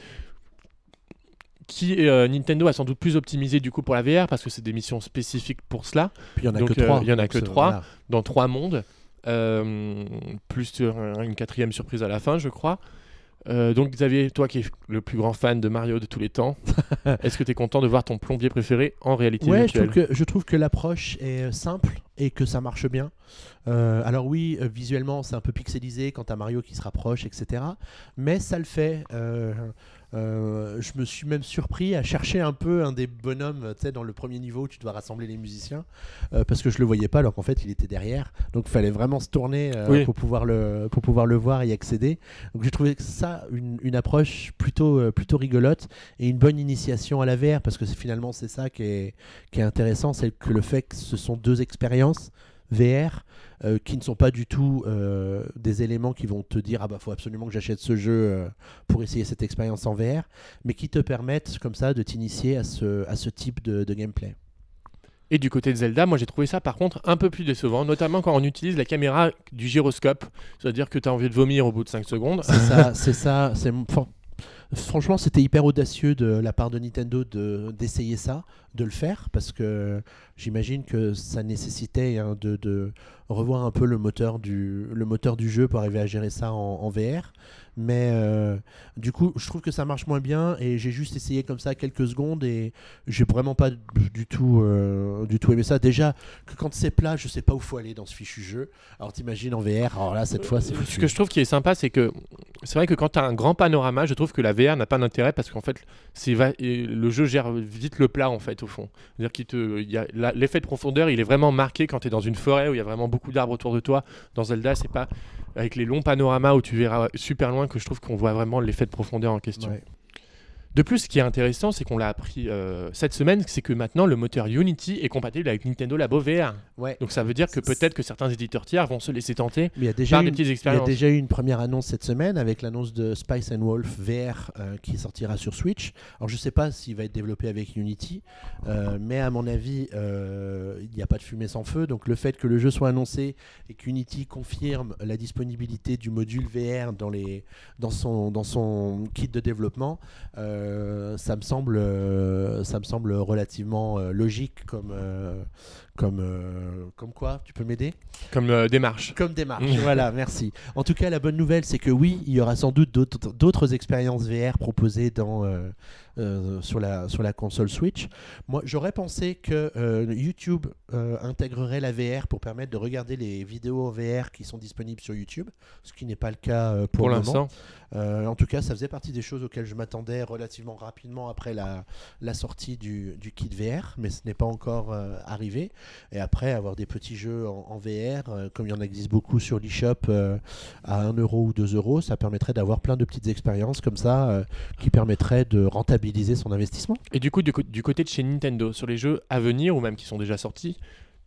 qui euh, Nintendo a sans doute plus optimisé du coup pour la VR parce que c'est des missions spécifiques pour cela Puis il y en a Donc, que euh, trois. il y en a donc que trois. voilà. dans trois mondes, euh, plus une quatrième surprise à la fin, je crois. Euh, donc Xavier, toi qui es le plus grand fan de Mario de tous les temps, est-ce que tu es content de voir ton plombier préféré en réalité Ouais, je virtuelle trouve que, je trouve que l'approche est euh, simple et que ça marche bien. Euh, alors oui, euh, visuellement, c'est un peu pixelisé quand t'as Mario qui se rapproche, etc. Mais ça le fait. Euh, euh, je me suis même surpris à chercher un peu un des bonhommes, tu sais, dans le premier niveau où tu dois rassembler les musiciens, parce que je le voyais pas alors qu'en fait il était derrière. Donc il fallait vraiment se tourner Oui. pour, pouvoir le, pour pouvoir le voir et y accéder. Donc j'ai trouvé ça une, une approche plutôt, plutôt rigolote et une bonne initiation à la VR, parce que c'est- finalement c'est ça qui est, qui est intéressant, c'est que le fait que ce sont deux expériences VR euh, qui ne sont pas du tout euh, des éléments qui vont te dire ah bah faut absolument que j'achète ce jeu euh, pour essayer cette expérience en VR, mais qui te permettent comme ça de t'initier à ce, à ce type de, de gameplay. Et du côté de Zelda, moi j'ai trouvé ça par contre un peu plus décevant, notamment quand on utilise la caméra du gyroscope, c'est-à-dire que tu as envie de vomir au bout de 5 secondes. C'est ça, c'est ça. C'est Franchement, c'était hyper audacieux de la part de Nintendo de d'essayer ça, de le faire, parce que j'imagine que ça nécessitait hein, de, revoir un peu le moteur du jeu pour arriver à gérer ça en VR. Mais euh, du coup, je trouve que ça marche moins bien et j'ai juste essayé comme ça quelques secondes et j'ai vraiment pas du tout euh, du tout aimé ça. Déjà que quand c'est plat, je sais pas où faut aller dans ce fichu jeu. Alors t'imagines en VR, alors là cette fois c'est Ce foutu. que je trouve qui est sympa, c'est que c'est vrai que quand tu as un grand panorama, je trouve que la VR n'a pas d'intérêt parce qu'en fait, va- le jeu gère vite le plat en fait au fond. C'est-à-dire qu'il te, l'effet de profondeur, il est vraiment marqué quand tu es dans une forêt où il y a vraiment beaucoup d'arbres autour de toi. Dans Zelda, c'est pas avec les longs panoramas où tu verras super loin que je trouve qu'on voit vraiment l'effet de profondeur en question. De plus, ce qui est intéressant, c'est qu'on l'a appris euh, cette semaine, c'est que maintenant le moteur Unity est compatible avec Nintendo Labo VR. Ouais. Donc ça veut dire que peut-être que certains éditeurs tiers vont se laisser tenter Mais il y a déjà par des petites Il y a expériences. déjà eu une première annonce cette semaine avec l'annonce de Spice and Wolf VR euh, qui sortira sur Switch. Alors je sais pas s'il va être développé avec Unity, euh, mais à mon avis il n'y a pas de fumée sans feu. Donc le fait que le jeu soit annoncé et qu'Unity confirme la disponibilité du module VR dans, les, dans, son, dans son kit de développement, ça, me semble, euh, ça me semble relativement euh, logique comme, euh, comme, euh, comme quoi. Tu peux m'aider? Comme euh, démarche. comme démarche. voilà, merci. En tout cas, la bonne nouvelle, c'est que oui, il y aura sans doute d'autres d'autres expériences VR proposées dans, euh, euh, sur, la, sur la console Switch. Moi, j'aurais pensé que euh, YouTube euh, intégrerait la VR pour permettre de regarder les vidéos en VR qui sont disponibles sur YouTube, ce qui n'est pas le cas pour, Pour l'instant, en tout cas, ça faisait partie des choses auxquelles je m'attendais relativement rapidement après la, la sortie du, du kit VR, mais ce n'est pas encore arrivé. Et après, avoir des petits jeux en, en VR, comme il y en existe beaucoup sur l'eShop à 1 euro ou 2 euros, ça permettrait d'avoir plein de petites expériences comme ça qui permettraient de rentabiliser son investissement. Et du coup, du, côté de chez Nintendo, sur les jeux à venir ou même qui sont déjà sortis,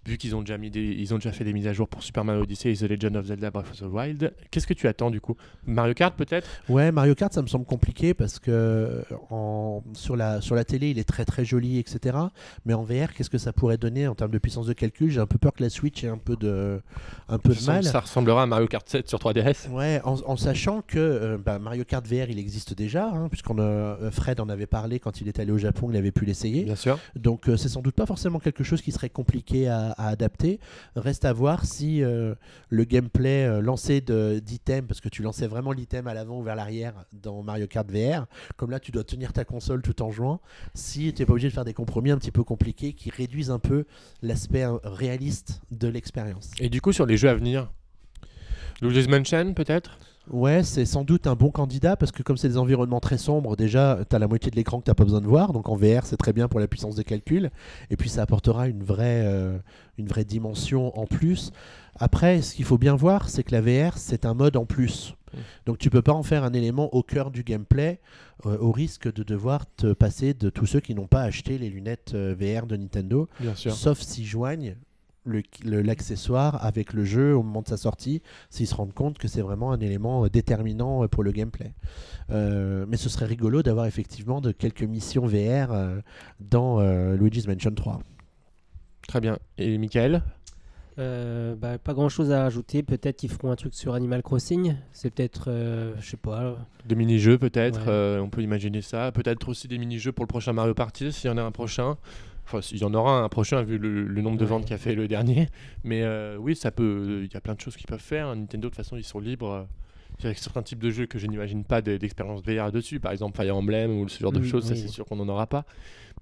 vu qu'ils ont déjà mis des, ils ont déjà fait des mises à jour pour Super Mario Odyssey et The Legend of Zelda Breath of the Wild, qu'est-ce que tu attends du coup? Mario Kart peut-être? Ouais, Mario Kart, ça me semble compliqué parce que en, sur, la, sur la télé, il est très très joli, etc. Mais en VR, qu'est-ce que ça pourrait donner en termes de puissance de calcul? J'ai un peu peur que la Switch ait un peu de, un peu de mal. Ça ressemblera à Mario Kart 7 sur 3DS. Ouais, en, en sachant que euh, bah, Mario Kart VR, il existe déjà, hein, puisqu'on euh, Fred en avait parlé quand il est allé au Japon, il avait pu l'essayer. Bien sûr. Donc euh, c'est sans doute pas forcément quelque chose qui serait compliqué à, adapter. Reste à voir si euh, le gameplay euh, lancé d'items, parce que tu lançais vraiment l'item à l'avant ou vers l'arrière dans Mario Kart VR, comme là tu dois tenir ta console tout en jouant, si tu n'es pas obligé de faire des compromis un petit peu compliqués qui réduisent un peu l'aspect euh, réaliste de l'expérience. Et du coup, sur les jeux à venir Luigi's Mansion peut-être? Ouais, c'est sans doute un bon candidat parce que comme c'est des environnements très sombres, déjà, tu as la moitié de l'écran que tu pas besoin de voir. Donc en VR, c'est très bien pour la puissance de calcul. Et puis ça apportera une vraie, euh, une vraie dimension en plus. Après, ce qu'il faut bien voir, c'est que la VR, c'est un mode en plus. Mm. Donc tu peux pas en faire un élément au cœur du gameplay euh, au risque de devoir te passer de tous ceux qui n'ont pas acheté les lunettes euh, VR de Nintendo, Bien sûr. sauf s'ils joignent le- le- l'accessoire avec le jeu au moment de sa sortie, s'ils se rendent compte que c'est vraiment un élément euh, déterminant euh, pour le gameplay. Euh, mais ce serait rigolo d'avoir effectivement de quelques missions VR euh, dans euh, Luigi's Mansion 3. Très bien. Et Michael? Euh, bah, pas grand chose à rajouter. Peut-être qu'ils feront un truc sur Animal Crossing. C'est peut-être, euh, je sais pas. Des mini-jeux peut-être, Ouais. euh, on peut imaginer ça. Peut-être aussi des mini-jeux pour le prochain Mario Party, s'il y en a un prochain. Enfin, s'il y en aura un prochain, vu le, le nombre de ventes qu'a fait le dernier. Mais euh, oui, ça peut. Il y a plein de choses qu'ils peuvent faire. Nintendo, de toute façon, ils sont libres. Il y a certains types de jeux que je n'imagine pas de- d'expérience VR dessus. Par exemple, Fire Emblem ou ce genre de Mm, choses, ça oui. c'est sûr qu'on n'en aura pas.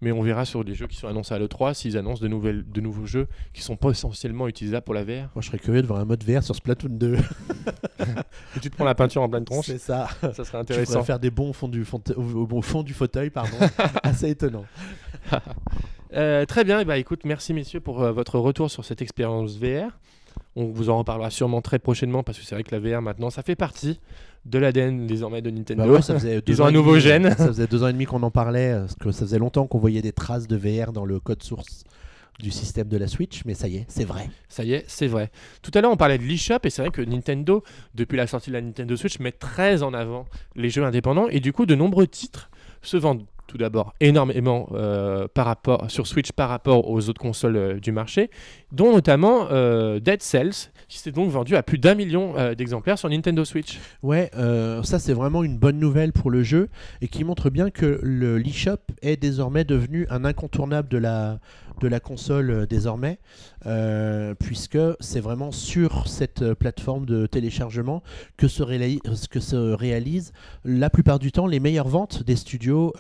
Mais on verra sur les jeux qui sont annoncés à l'E3 s'ils annoncent de, nouvelles, de nouveaux jeux qui sont pas essentiellement utilisables pour la VR. Moi, je serais curieux de voir un mode VR sur Splatoon 2. Et tu te prends la peinture en pleine tronche, c'est ça. ça serait Tu intéressant. faire des bons au fond du, fond- au, au fond du fauteuil, pardon. Assez étonnant. Euh, très bien, et bah, écoute, merci messieurs pour euh, votre retour sur cette expérience VR. On vous en reparlera sûrement très prochainement parce que c'est vrai que la VR maintenant ça fait partie de l'ADN désormais de Nintendo. Bah ouais, ça faisait deux Ils ont ans un nouveau demi- gène. Ça faisait deux ans et demi qu'on en parlait, parce que ça faisait longtemps qu'on voyait des traces de VR dans le code source du système de la Switch, mais ça y est, c'est vrai. Ça y est, c'est vrai. Tout à l'heure, on parlait de l'eShop et c'est vrai que Nintendo, depuis la sortie de la Nintendo Switch, met très en avant les jeux indépendants et du coup, de nombreux titres se vendent tout d'abord énormément euh, sur Switch par rapport aux autres consoles euh, du marché, dont notamment euh, Dead Cells, qui s'est donc vendu à plus d'un million d'exemplaires sur Nintendo Switch. Ouais, ça c'est vraiment une bonne nouvelle pour le jeu et qui montre bien que le l'eShop est désormais devenu un incontournable de la, de la console euh, désormais, euh, puisque c'est vraiment sur cette euh, plateforme de téléchargement que se, réalisent la plupart du temps les meilleures ventes des studios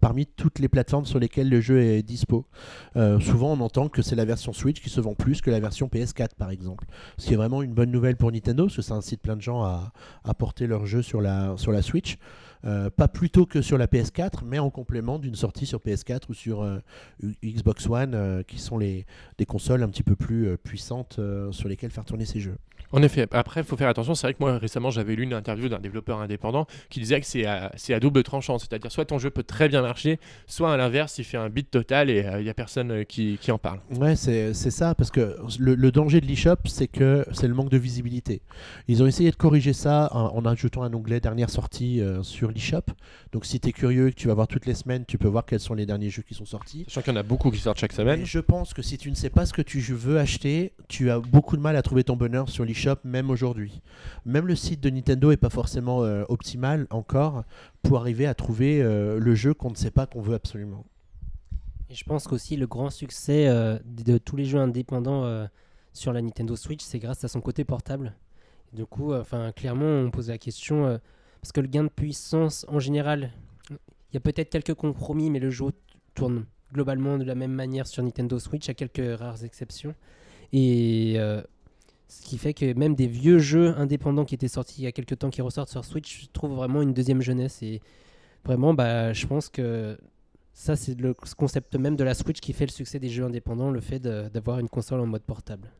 parmi toutes les plateformes sur lesquelles le jeu est dispo. Souvent on entend que c'est la version Switch qui se vend plus que la version PS4 par exemple. Ce qui est vraiment une bonne nouvelle pour Nintendo, parce que ça incite plein de gens à, porter leur jeu sur la Switch. Euh, pas plus tôt que sur la PS4, mais en complément d'une sortie sur PS4 ou sur euh, Xbox One, euh, qui sont les, des consoles un petit peu plus puissantes sur lesquelles faire tourner ces jeux. En effet, après, il faut faire attention. C'est vrai que moi, récemment, j'avais lu une interview d'un développeur indépendant qui disait que c'est à, double tranchant. C'est-à-dire, soit ton jeu peut très bien marcher, soit à l'inverse, il fait un beat total et il n'y a personne euh, qui, qui en parle. Ouais, c'est ça, parce que le, le danger de l'eShop, c'est que c'est le manque de visibilité. Ils ont essayé de corriger ça en, en ajoutant un onglet dernière sortie euh, sur l'eShop. Donc si tu es curieux et que tu vas voir toutes les semaines, tu peux voir quels sont les derniers jeux qui sont sortis. Sachant qu'il y en a beaucoup qui sortent chaque semaine. Je pense que si tu ne sais pas ce que tu veux acheter, tu as beaucoup de mal à trouver ton bonheur sur l'eShop, même aujourd'hui. Même le site de Nintendo est pas forcément euh, optimal encore pour arriver à trouver euh, le jeu qu'on ne sait pas qu'on veut absolument. Et je pense qu'aussi le grand succès euh, de, tous les jeux indépendants sur la Nintendo Switch, c'est grâce à son côté portable. Du coup, enfin, clairement, on pose la question parce que le gain de puissance, en général, il y a peut-être quelques compromis, mais le jeu tourne globalement de la même manière sur Nintendo Switch, à quelques rares exceptions. Et ce qui fait que même des vieux jeux indépendants qui étaient sortis il y a quelques temps, qui ressortent sur Switch, trouvent vraiment une deuxième jeunesse. Et vraiment, bah, je pense que ça, c'est le concept même de la Switch qui fait le succès des jeux indépendants, le fait d'avoir une console en mode portable.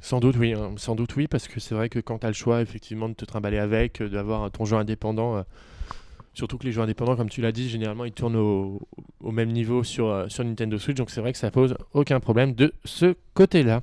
Sans doute oui, hein. sans doute oui, parce que c'est vrai que quand tu as le choix effectivement de te trimballer avec, euh, d'avoir ton jeu indépendant, euh, surtout que les jeux indépendants, comme tu l'as dit, généralement ils tournent au, au même niveau sur, euh, sur Nintendo Switch, donc c'est vrai que ça pose aucun problème de ce côté-là.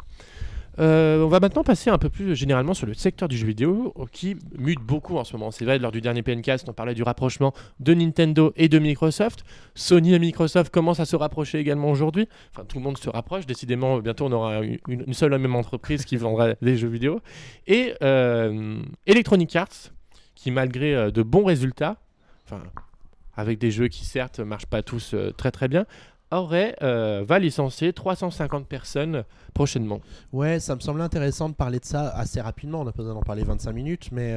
Euh, on va maintenant passer un peu plus généralement sur le secteur du jeu vidéo euh, qui mute beaucoup en ce moment. C'est vrai, lors du dernier PNcast, on parlait du rapprochement de Nintendo et de Microsoft. Sony et Microsoft commencent à se rapprocher également aujourd'hui. Enfin, tout le monde se rapproche. Décidément, bientôt, on aura une, une seule et même entreprise qui vendra des jeux vidéo. Et euh, Electronic Arts, qui malgré euh, de bons résultats, avec des jeux qui certes marchent pas tous euh, très très bien, aurait, euh, va licencier 350 personnes prochainement. Ouais, ça me semble intéressant de parler de ça assez rapidement. On n'a pas besoin d'en parler 25 minutes, mais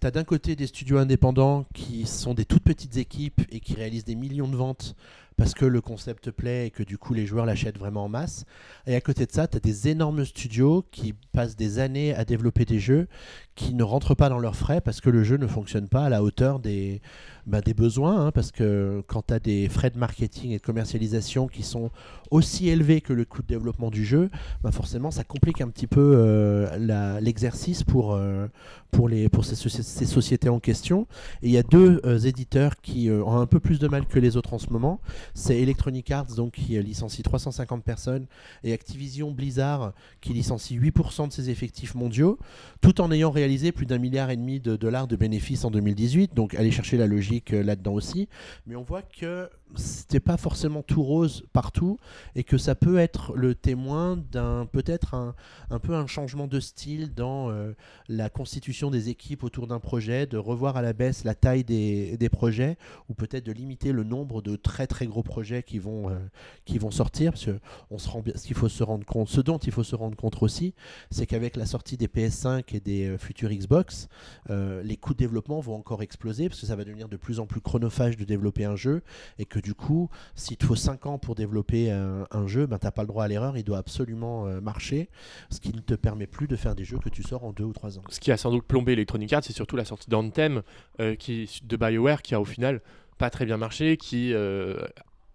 tu as d'un côté des studios indépendants qui sont des toutes petites équipes et qui réalisent des millions de ventes parce que le concept plaît et que du coup les joueurs l'achètent vraiment en masse. Et à côté de ça, tu as des énormes studios qui passent des années à développer des jeux qui ne rentrent pas dans leurs frais parce que le jeu ne fonctionne pas à la hauteur des, bah, besoins. hein, parce que quand tu as des frais de marketing et de commercialisation qui sont aussi élevés que le coût de développement du jeu, bah forcément ça complique un petit peu euh, l'exercice pour, euh, pour, les, pour ces, ces sociétés en question. Et il y a deux euh, éditeurs qui euh, ont un peu plus de mal que les autres en ce moment. C'est Electronic Arts donc, qui euh, licencie 350 personnes et Activision Blizzard qui licencie 8% de ses effectifs mondiaux, tout en ayant réalisé plus d'un milliard et demi de dollars de bénéfices en 2018. Donc allez chercher la logique là-dedans aussi. Mais on voit que c'était pas forcément tout rose partout et que ça peut être le témoin d'un peut-être un, un peu un changement de style dans euh, la constitution des équipes autour d'un projet, de revoir à la baisse la taille des, des projets ou peut-être de limiter le nombre de très très gros projets qui vont, euh, qui vont sortir. Parce que on se rend ce qu'il faut se rendre ce dont il faut se rendre compte aussi, c'est qu'avec la sortie des PS5 et des euh, futurs Xbox, euh, les coûts de développement vont encore exploser parce que ça va devenir de plus en plus chronophage de développer un jeu et du coup, s'il te faut 5 ans pour développer un, un jeu, ben, tu n'as pas le droit à l'erreur, il doit absolument euh, marcher, ce qui ne te permet plus de faire des jeux que tu sors en 2 ou 3 ans. Ce qui a sans doute plombé Electronic Arts, c'est surtout la sortie d'Anthem euh, qui, de BioWare qui a au final pas très bien marché, qui euh,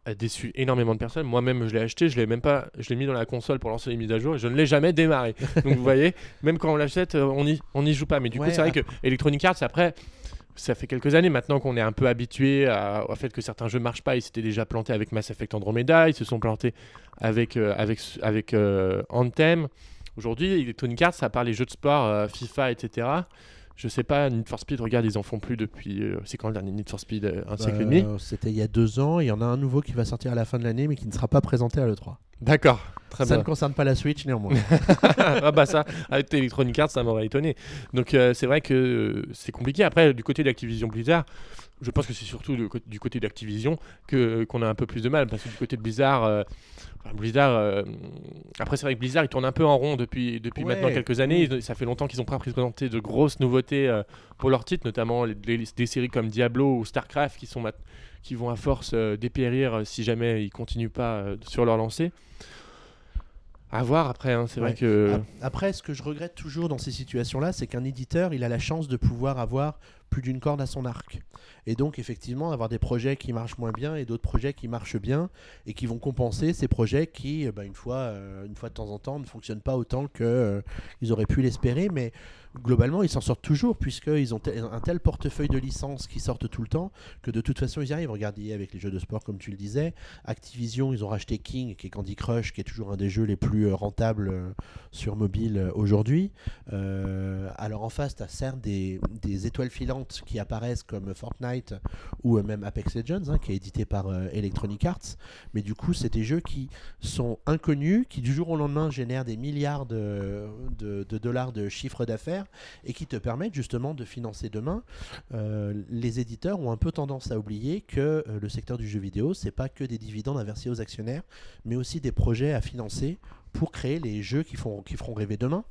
a déçu énormément de personnes. Moi-même, je l'ai acheté, je l'ai même pas, je l'ai mis dans la console pour lancer les mises à jour et je ne l'ai jamais démarré. Donc vous voyez, même quand on l'achète, euh, on n'y on y joue pas. Mais du Ouais, coup, c'est vrai que Electronic Arts, après, ça fait quelques années maintenant qu'on est un peu habitué au fait que certains jeux marchent pas. Ils s'étaient déjà plantés avec Mass Effect Andromeda, ils se sont plantés avec, euh, avec, avec euh, Anthem. Aujourd'hui, Electronic Arts, à part les jeux de sport, euh, FIFA, etc., je sais pas, Need for Speed, regarde, ils en font plus depuis. euh, c'est quand le dernier Need for Speed euh, Un siècle et demi? C'était il y a 2 ans, il y en a un nouveau qui va sortir à la fin de l'année mais qui ne sera pas présenté à l'E3. D'accord, très ça bien. ne concerne pas la Switch néanmoins. ah bah ça, avec Electronic Arts, ça m'aurait étonné. Donc euh, c'est vrai que euh, c'est compliqué. Après, du côté d'Activision Blizzard, je pense que c'est surtout du côté d'Activision que qu'on a un peu plus de mal parce que du côté de Blizzard. euh, enfin, Blizzard, euh, après c'est vrai que Blizzard il tourne un peu en rond depuis, depuis Ouais. maintenant quelques années. Ils- ça fait longtemps qu'ils ont pas présenté de grosses nouveautés euh, pour leurs titres, notamment les- les- des séries comme Diablo ou Starcraft qui sont mat- qui vont à force euh, dépérir euh, si jamais ils continuent pas euh, sur leur lancée. À voir après, hein, c'est vrai que Ap- Après, ce que je regrette toujours dans ces situations-là, c'est qu'un éditeur, il a la chance de pouvoir avoir plus d'une corde à son arc. Et donc, effectivement, avoir des projets qui marchent moins bien et d'autres projets qui marchent bien et qui vont compenser ces projets qui, bah, une, fois, euh, une fois de temps en temps, ne fonctionnent pas autant qu'ils auraient pu l'espérer. Mais globalement, ils s'en sortent toujours, puisqu'ils ont un tel portefeuille de licences qui sortent tout le temps, que de toute façon, ils y arrivent. Regardez avec les jeux de sport, comme tu le disais. Activision, ils ont racheté King, qui est Candy Crush, qui est toujours un des jeux les plus euh, rentables euh, sur mobile euh, aujourd'hui. Alors en face, tu as certes des, étoiles filantes qui apparaissent comme Fortnite ou même Apex Legends, hein, qui est édité par Electronic Arts. Mais du coup, c'est des jeux qui sont inconnus, qui du jour au lendemain génèrent des milliards de dollars de chiffre d'affaires et qui te permettent justement de financer demain. Euh, les éditeurs ont un peu tendance à oublier que euh, le secteur du jeu vidéo, c'est pas que des dividendes à verser aux actionnaires, mais aussi des projets à financer pour créer les jeux qui, feront rêver demain.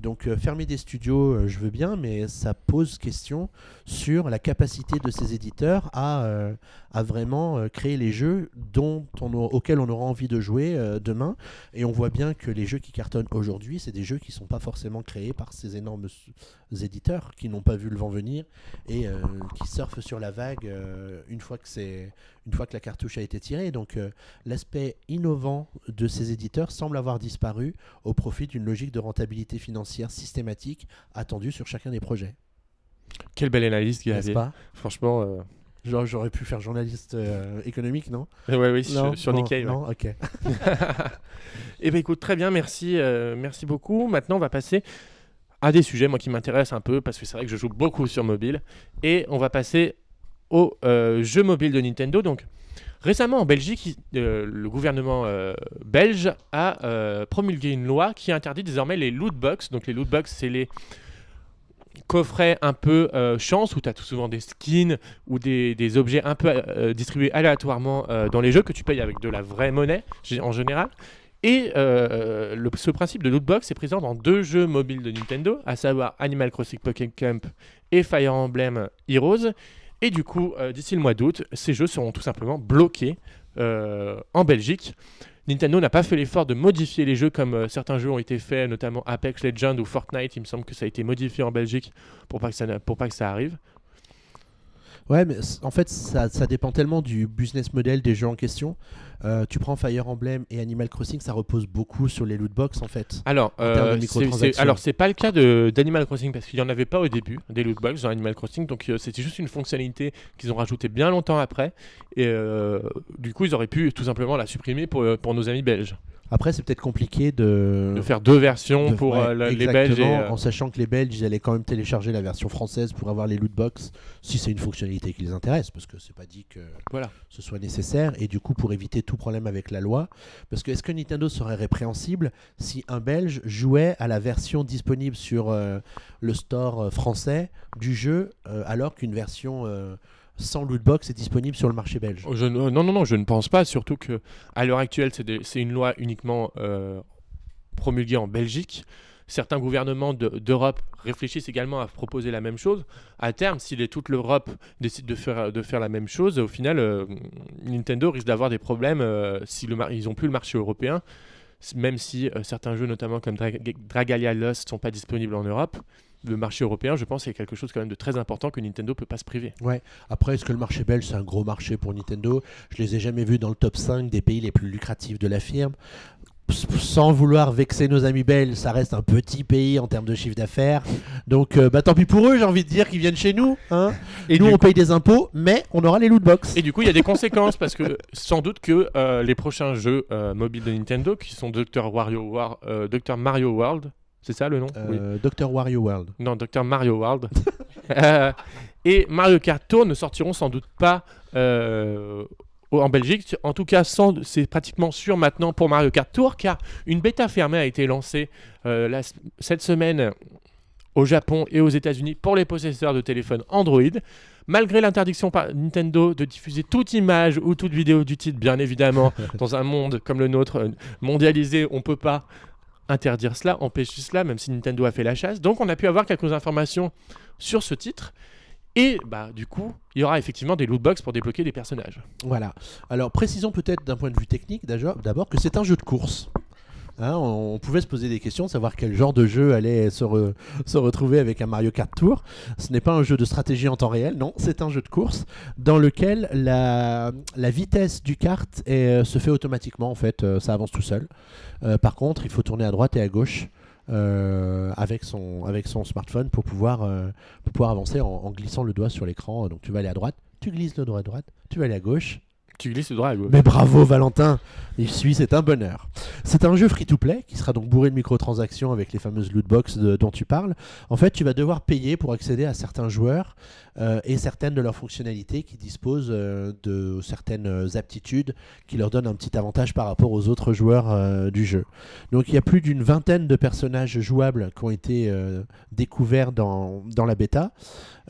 Donc euh, fermer des studios, euh, je veux bien, mais ça pose question sur la capacité de ces éditeurs à, euh, vraiment créer les jeux dont on auxquels on aura envie de jouer demain. Et on voit bien que les jeux qui cartonnent aujourd'hui, c'est des jeux qui ne sont pas forcément créés par ces énormes éditeurs qui n'ont pas vu le vent venir et qui surfent sur la vague une fois que c'est une fois que la cartouche a été tirée. Donc euh, l'aspect innovant de ces éditeurs semble avoir disparu au profit d'une logique de rentabilité financière systématique attendue sur chacun des projets. Quelle belle analyse, pas? Franchement, euh, Genre, J'aurais pu faire journaliste euh, économique, non? Ouais, ouais, sur, Non, sur bon, Nikkei. ouais. Non, ok. Eh bien, écoute, très bien, merci, euh, merci beaucoup. Maintenant, on va passer à des sujets, moi, qui m'intéressent un peu, parce que c'est vrai que je joue beaucoup sur mobile. Et on va passer aux euh, jeux mobiles de Nintendo. Donc, récemment, en Belgique, euh, le gouvernement euh, belge a promulgué une loi qui interdit désormais les loot box. Donc, les loot box, c'est les coffrets un peu chance où tu as tout souvent des skins ou des, objets un peu distribués aléatoirement dans les jeux que tu payes avec de la vraie monnaie en général. Et ce principe de lootbox est présent dans deux jeux mobiles de Nintendo, à savoir Animal Crossing Pocket Camp et Fire Emblem Heroes. Et du coup, euh, d'ici le mois d'août, ces jeux seront tout simplement bloqués euh, en Belgique. Nintendo n'a pas fait l'effort de modifier les jeux comme euh, certains jeux ont été faits, notamment Apex Legends ou Fortnite. Il me semble que ça a été modifié en Belgique pour pas que ça, n'a- pour pas que ça arrive. Ouais, mais en fait, ça, ça dépend tellement du business model des jeux en question. Euh, tu prends Fire Emblem et Animal Crossing, ça repose beaucoup sur les loot box en fait. Alors, euh, c'est- alors c'est pas le cas de, d'Animal Crossing parce qu'il n'y en avait pas au début des loot box dans Animal Crossing, donc euh, c'était juste une fonctionnalité qu'ils ont rajoutée bien longtemps après, et du coup ils auraient pu tout simplement la supprimer pour, pour nos amis belges, Après, c'est peut-être compliqué de. de faire deux versions de- pour ouais, euh, les Belges. Et, euh, En sachant que les Belges, ils allaient quand même télécharger la version française pour avoir les loot box, si c'est une fonctionnalité qui les intéresse, parce que c'est pas dit que Voilà. ce soit nécessaire. Et du coup, pour éviter tout problème avec la loi, parce que est-ce que Nintendo serait répréhensible si un Belge jouait à la version disponible sur euh, le store français du jeu, alors qu'une version sans loot box est disponible sur le marché belge ne- non, non, non, je ne pense pas, surtout que à l'heure actuelle, c'est, une loi uniquement euh, promulguée en Belgique. Certains gouvernements de- d'Europe réfléchissent également à proposer la même chose. À terme, si les- toute l'Europe décide de faire, de faire la même chose, au final, euh, Nintendo risque d'avoir des problèmes euh, si ils n'ont plus le marché européen. Même si euh, certains jeux, notamment comme Dra- Dragalia Lost, ne sont pas disponibles en Europe, le marché européen, je pense, c'est quelque chose quand même de très important que Nintendo ne peut pas se priver. Après, est-ce que le marché belge, c'est un gros marché pour Nintendo? Je les ai jamais vus dans le top 5 des pays les plus lucratifs de la firme. Sans vouloir vexer nos amis belges, ça reste un petit pays en termes de chiffre d'affaires. Donc, euh, bah, tant pis pour eux, j'ai envie de dire qu'ils viennent chez nous. Hein Et nous, on paye des impôts, mais on aura les loot box. Et du coup, il y a des conséquences parce que sans doute que euh, les prochains jeux euh, mobiles de Nintendo, qui sont Dr. Wario War- Dr. Mario World, c'est ça le nom Oui. Euh, Dr. Wario World. Non, Dr. Mario World. Euh, et Mario Kart Tour ne sortiront sans doute pas euh, en Belgique. En tout cas, c'est pratiquement sûr maintenant pour Mario Kart Tour, car une bêta fermée a été lancée euh, la cette semaine au Japon et aux États-Unis pour les possesseurs de téléphones Android. Malgré l'interdiction par Nintendo de diffuser toute image ou toute vidéo du titre, bien évidemment, dans un monde comme le nôtre, mondialisé, on ne peut pas interdire cela, empêcher cela, même si Nintendo a fait la chasse. Donc on a pu avoir quelques informations sur ce titre. Et bah du coup, il y aura effectivement des lootbox pour débloquer des personnages. Voilà. Alors, précisons peut-être d'un point de vue technique, d'abord d'abord, que c'est un jeu de course. Hein, on, pouvait se poser des questions, savoir quel genre de jeu allait se, re- se retrouver avec un Mario Kart Tour. Ce n'est pas un jeu de stratégie en temps réel, non, c'est un jeu de course dans lequel la, vitesse du kart est- se fait automatiquement, en fait, euh, ça avance tout seul. Euh, par contre, il faut tourner à droite et à gauche. euh, avec, son, smartphone pour pouvoir, euh, pour pouvoir avancer en, en glissant le doigt sur l'écran. Donc tu vas aller à droite, tu glisses le doigt à droite, tu vas aller à gauche, Tu glisses le à gauche. mais bravo Valentin, il suit, c'est un bonheur. C'est un jeu free-to-play qui sera donc bourré de microtransactions avec les fameuses loot box dont tu parles. En fait, tu vas devoir payer pour accéder à certains joueurs euh, et certaines de leurs fonctionnalités qui disposent euh, de certaines euh, aptitudes qui leur donnent un petit avantage par rapport aux autres joueurs du jeu. Donc il y a plus d'une vingtaine de personnages jouables qui ont été découverts dans, dans la bêta.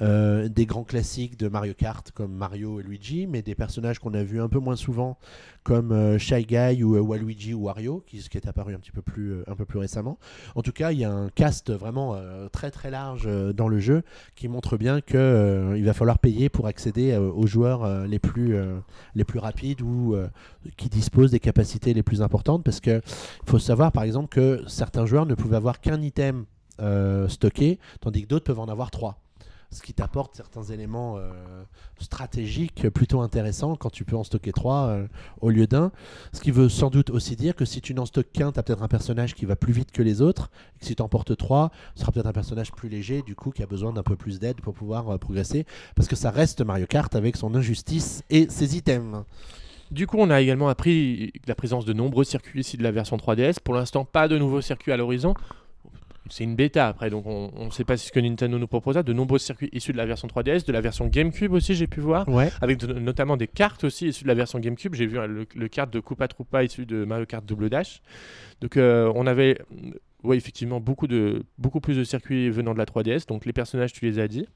Des grands classiques de Mario Kart comme Mario et Luigi, mais des personnages qu'on a vus un peu moins souvent comme euh, Shy Guy ou euh, Waluigi ou Wario, qui, qui est apparu un petit peu plus, euh, peu plus récemment. En tout cas, il y a un cast vraiment très très large dans le jeu qui montre bien euh, il va falloir payer pour accéder aux joueurs les plus les plus rapides ou qui disposent des capacités les plus importantes, parce que il faut savoir par exemple que certains joueurs ne pouvaient avoir qu'un item stocké, tandis que d'autres peuvent en avoir trois ce qui t'apporte certains éléments euh, stratégiques plutôt intéressants quand tu peux en stocker trois euh, au lieu d'un. Ce qui veut sans doute aussi dire que si tu n'en stockes qu'un, tu as peut-être un personnage qui va plus vite que les autres, et que si tu en portes trois, ce sera peut-être un personnage plus léger, du coup, qui a besoin d'un peu plus d'aide pour pouvoir euh, progresser, parce que ça reste Mario Kart avec son injustice et ses items. Du coup, on a également appris la présence de nombreux circuits ici de la version 3DS. Pour l'instant, pas de nouveaux circuits à l'horizon. C'est une bêta après, donc on ne sait pas ce que Nintendo nous proposera. De nombreux circuits issus de la version 3DS, de la version GameCube aussi, j'ai pu voir. Ouais. Avec de- notamment des cartes aussi issues de la version GameCube. J'ai vu hein, le, le carte de Koopa Troopa issu de Mario Kart Double Dash. Donc euh, on avait, ouais, effectivement, beaucoup, de, beaucoup plus de circuits venant de la 3DS. Donc les personnages, tu les as dit.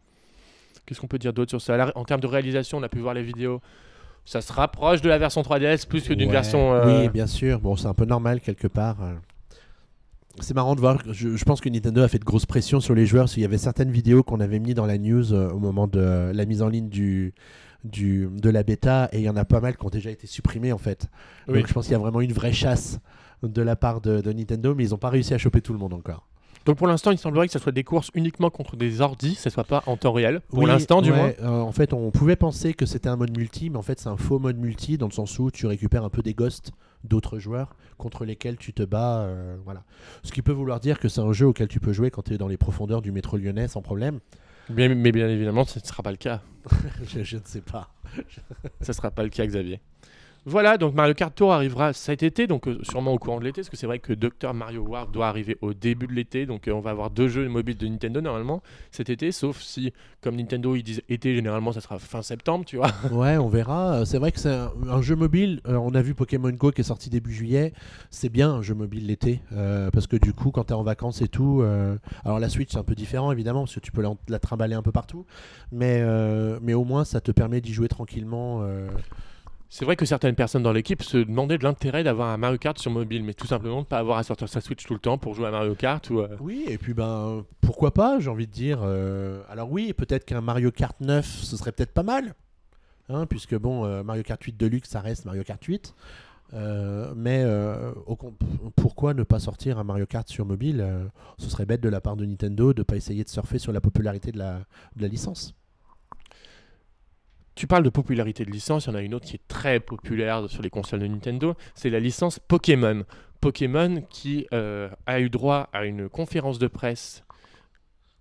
Qu'est-ce qu'on peut dire d'autre sur ça? En termes de réalisation, on a pu voir les vidéos. Ça se rapproche de la version 3DS plus que d'une Ouais. version. euh, Oui, bien sûr. Bon, c'est un peu normal quelque part. C'est marrant de voir. Je, je pense que Nintendo a fait de grosses pressions sur les joueurs. Parce qu'il y avait certaines vidéos qu'on avait mis dans la news euh, au moment de euh, la mise en ligne du, du, de la bêta. Et il y en a pas mal qui ont déjà été supprimées en fait. Oui. Donc je pense qu'il y a vraiment une vraie chasse de la part de, de Nintendo. Mais ils n'ont pas réussi à choper tout le monde encore. Donc pour l'instant, il semblerait que ce soit des courses uniquement contre des ordis, que ce soit pas en temps réel. Pour Oui, l'instant, du ouais, moins. euh, en fait, on pouvait penser que c'était un mode multi, mais en fait, c'est un faux mode multi dans le sens où tu récupères un peu des ghosts d'autres joueurs contre lesquels tu te bats. euh, voilà. Ce qui peut vouloir dire que c'est un jeu auquel tu peux jouer quand tu es dans les profondeurs du métro lyonnais sans problème. Bien- mais bien évidemment, ce ne sera pas le cas. je, je ne sais pas. Ce ne sera pas le cas, Xavier. Voilà, donc Mario Kart Tour arrivera cet été, donc euh, sûrement au courant de l'été, parce que c'est vrai que Dr Mario World doit arriver au début de l'été, donc euh, on va avoir deux jeux mobiles de Nintendo normalement cet été, sauf si, comme Nintendo ils disent été, généralement ça sera fin septembre, tu vois. Ouais, on verra. C'est vrai que c'est un, jeu mobile. Euh, on a vu Pokémon Go qui est sorti début juillet. C'est bien un jeu mobile l'été. parce que du coup, quand tu es en vacances et tout. alors la Switch, c'est un peu différent évidemment. Parce que tu peux la, la trimballer un peu partout. Mais, mais au moins, ça te permet d'y jouer tranquillement. C'est vrai que certaines personnes dans l'équipe se demandaient de l'intérêt d'avoir un Mario Kart sur mobile, mais tout simplement de pas avoir à sortir sa Switch tout le temps pour jouer à Mario Kart euh, Oui, et puis ben pourquoi pas, j'ai envie de dire. euh, alors oui, peut-être qu'un Mario Kart 9, ce serait peut-être pas mal. Hein, puisque bon, euh, Mario Kart 8 Deluxe, ça reste Mario Kart 8. Euh, mais pourquoi ne pas sortir un Mario Kart sur mobile Ce serait bête de la part de Nintendo de ne pas essayer de surfer sur la popularité de la, de la licence. Tu parles de popularité de licence, il y en a une autre qui est très populaire sur les consoles de Nintendo, c'est la licence Pokémon. Pokémon qui euh, a eu droit à une conférence de presse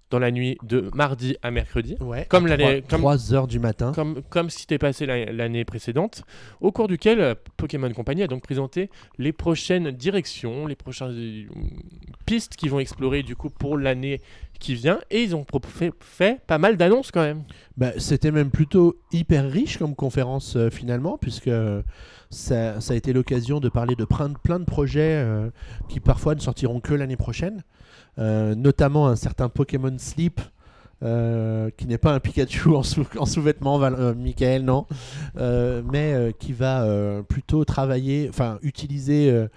dans la nuit de mardi à mercredi, Ouais, Comme à l'année- trois- comme- 3 heures du matin. comme, comme si c'était passé la- l'année précédente, au cours duquel euh, Pokémon Company a donc présenté les prochaines directions, les prochaines euh, pistes qu'ils vont explorer du coup pour l'année qui vient, et ils ont fait, fait pas mal d'annonces quand même. Bah, C'était même plutôt hyper riche comme conférence euh, finalement, puisque ça, ça a été l'occasion de parler de plein, de- plein de projets euh, qui parfois ne sortiront que l'année prochaine, notamment un certain Pokémon Sleep. euh, qui n'est pas un Pikachu en, sous- en sous-vêtements, euh, Michael, non, Euh, mais euh, qui va euh, plutôt travailler, enfin utiliser euh,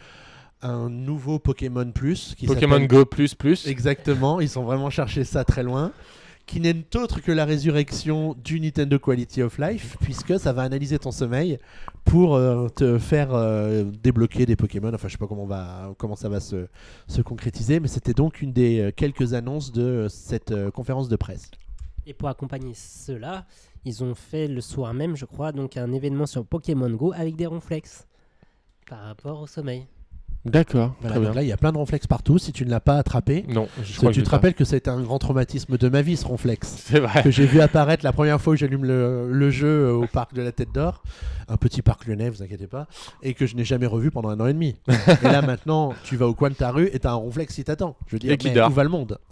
un nouveau Pokémon Plus. Qui Pokémon Go plus plus. Exactement, ils sont vraiment cherché ça très loin. Qui n'est autre que la résurrection du Nintendo Quality of Life, puisque ça va analyser ton sommeil pour euh, te faire euh, débloquer des Pokémon. Enfin, je sais pas comment, va, comment ça va se, se concrétiser, mais c'était donc une des euh, quelques annonces de cette conférence de presse. Et pour accompagner cela, ils ont fait le soir même, je crois, donc un événement sur Pokémon Go avec des ronflex par rapport au sommeil. D'accord, Voilà, très donc bien. là, il y a plein de ronflex partout. Si tu ne l'as pas attrapé, Non, je crois que que tu te rappelles que ça a été un grand traumatisme de ma vie, ce ronflex. C'est vrai. que j'ai vu apparaître la première fois où j'allume le, le jeu euh, au parc de la Tête d'Or, un petit parc lyonnais, vous inquiétez pas, et que je n'ai jamais revu pendant un an et demi. et là maintenant, tu vas au coin de ta rue et t'as un ronflex qui t'attend. Je veux dire, Et qui mais dort. où va le monde?